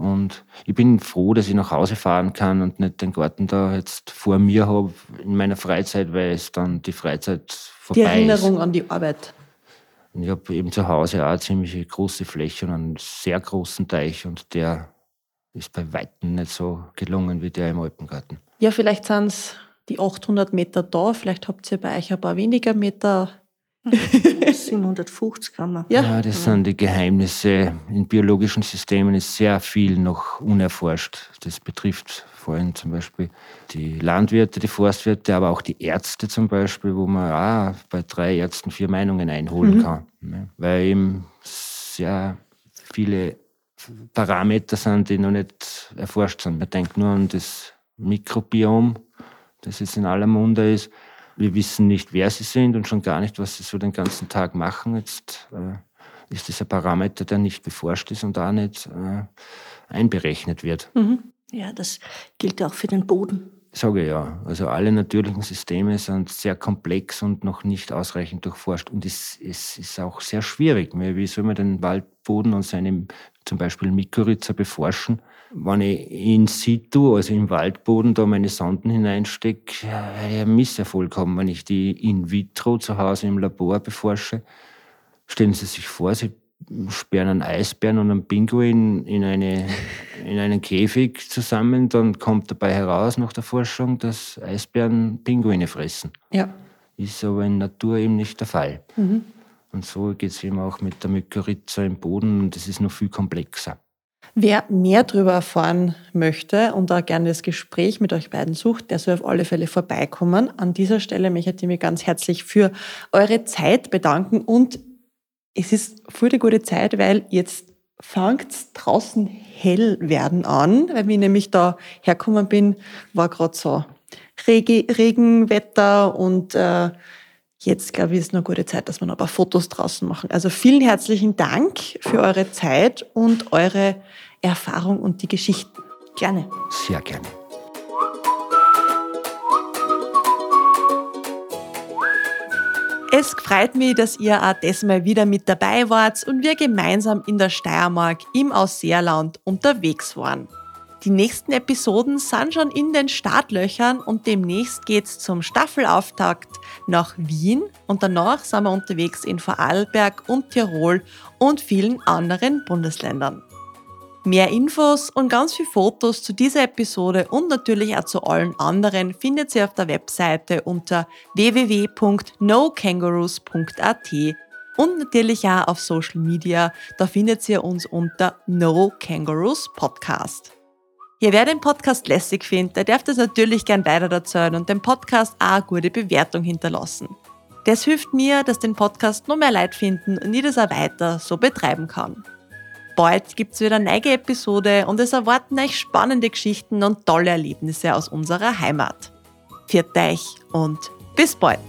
Und ich bin froh, dass ich nach Hause fahren kann und nicht den Garten da jetzt vor mir habe in meiner Freizeit, weil es dann die Freizeit vorbei Die Erinnerung ist. an die Arbeit. Und ich habe eben zu Hause auch eine ziemlich große Fläche und einen sehr großen Teich und der ist bei Weitem nicht so gelungen wie der im Alpengarten. Ja, vielleicht sind es die 800 Meter da, vielleicht habt ihr bei euch ein paar weniger Meter. 750 kann man. Ja, Ja, das sind die Geheimnisse. In biologischen Systemen ist sehr viel noch unerforscht. Das betrifft vor allem zum Beispiel die Landwirte, die Forstwirte, aber auch die Ärzte zum Beispiel, wo man auch bei drei Ärzten vier Meinungen einholen kann. ne? Weil eben sehr viele Parameter sind, die noch nicht erforscht sind. Man denkt nur an das Mikrobiom, das jetzt in aller Munde ist. Wir wissen nicht, wer sie sind und schon gar nicht, was sie so den ganzen Tag machen. Jetzt äh, ist das ein Parameter, der nicht beforscht ist und auch nicht äh, einberechnet wird. Ja, das gilt auch für den Boden. Sage ja. Also alle natürlichen Systeme sind sehr komplex und noch nicht ausreichend durchforscht. Und es, es ist auch sehr schwierig. Wie soll man den Waldboden und seine zum Beispiel Mykorrhiza beforschen? Wenn ich in situ, also im Waldboden, da meine Sonden hineinstecke, werde ich einen Misserfolg haben. Wenn ich die in vitro zu Hause im Labor beforsche, stellen Sie sich vor, Sie sperren einen Eisbären und einen Pinguin in, eine, in einen Käfig zusammen, dann kommt dabei heraus nach der Forschung, dass Eisbären Pinguine fressen. ja. Ist aber in Natur eben nicht der Fall. Mhm. Und so geht es eben auch mit der Mykorrhiza im Boden und das ist noch viel komplexer. Wer mehr darüber erfahren möchte und da gerne das Gespräch mit euch beiden sucht, der soll auf alle Fälle vorbeikommen. An dieser Stelle möchte ich mich ganz herzlich für eure Zeit bedanken und es ist voll die gute Zeit, weil jetzt fängt draußen hell werden an, weil ich nämlich da hergekommen bin, war gerade so Regi Regenwetter und äh, jetzt glaube ich ist eine gute Zeit, dass wir noch ein paar Fotos draußen machen. Also vielen herzlichen Dank für eure Zeit und eure Erfahrung und die Geschichten. Gerne. Sehr gerne. Es freut mich, dass ihr auch diesmal wieder mit dabei wart und wir gemeinsam in der Steiermark im Ausseerland unterwegs waren. Die nächsten Episoden sind schon in den Startlöchern und demnächst geht's zum Staffelauftakt nach Wien und danach sind wir unterwegs in Vorarlberg und Tirol und vielen anderen Bundesländern. Mehr Infos und ganz viele Fotos zu dieser Episode und natürlich auch zu allen anderen findet ihr auf der Webseite unter www.nokangaroos.at und natürlich auch auf Social Media. Da findet ihr uns unter No Kangaroos Podcast. Ja, wer den Podcast lässig findet, der darf das natürlich gern weiter erzählen und dem Podcast auch eine gute Bewertung hinterlassen. Das hilft mir, dass den Podcast noch mehr Leute finden und ich das auch weiter so betreiben kann. Bald gibt's wieder eine neue Episode und es erwarten euch spannende Geschichten und tolle Erlebnisse aus unserer Heimat. Viert euch und bis bald!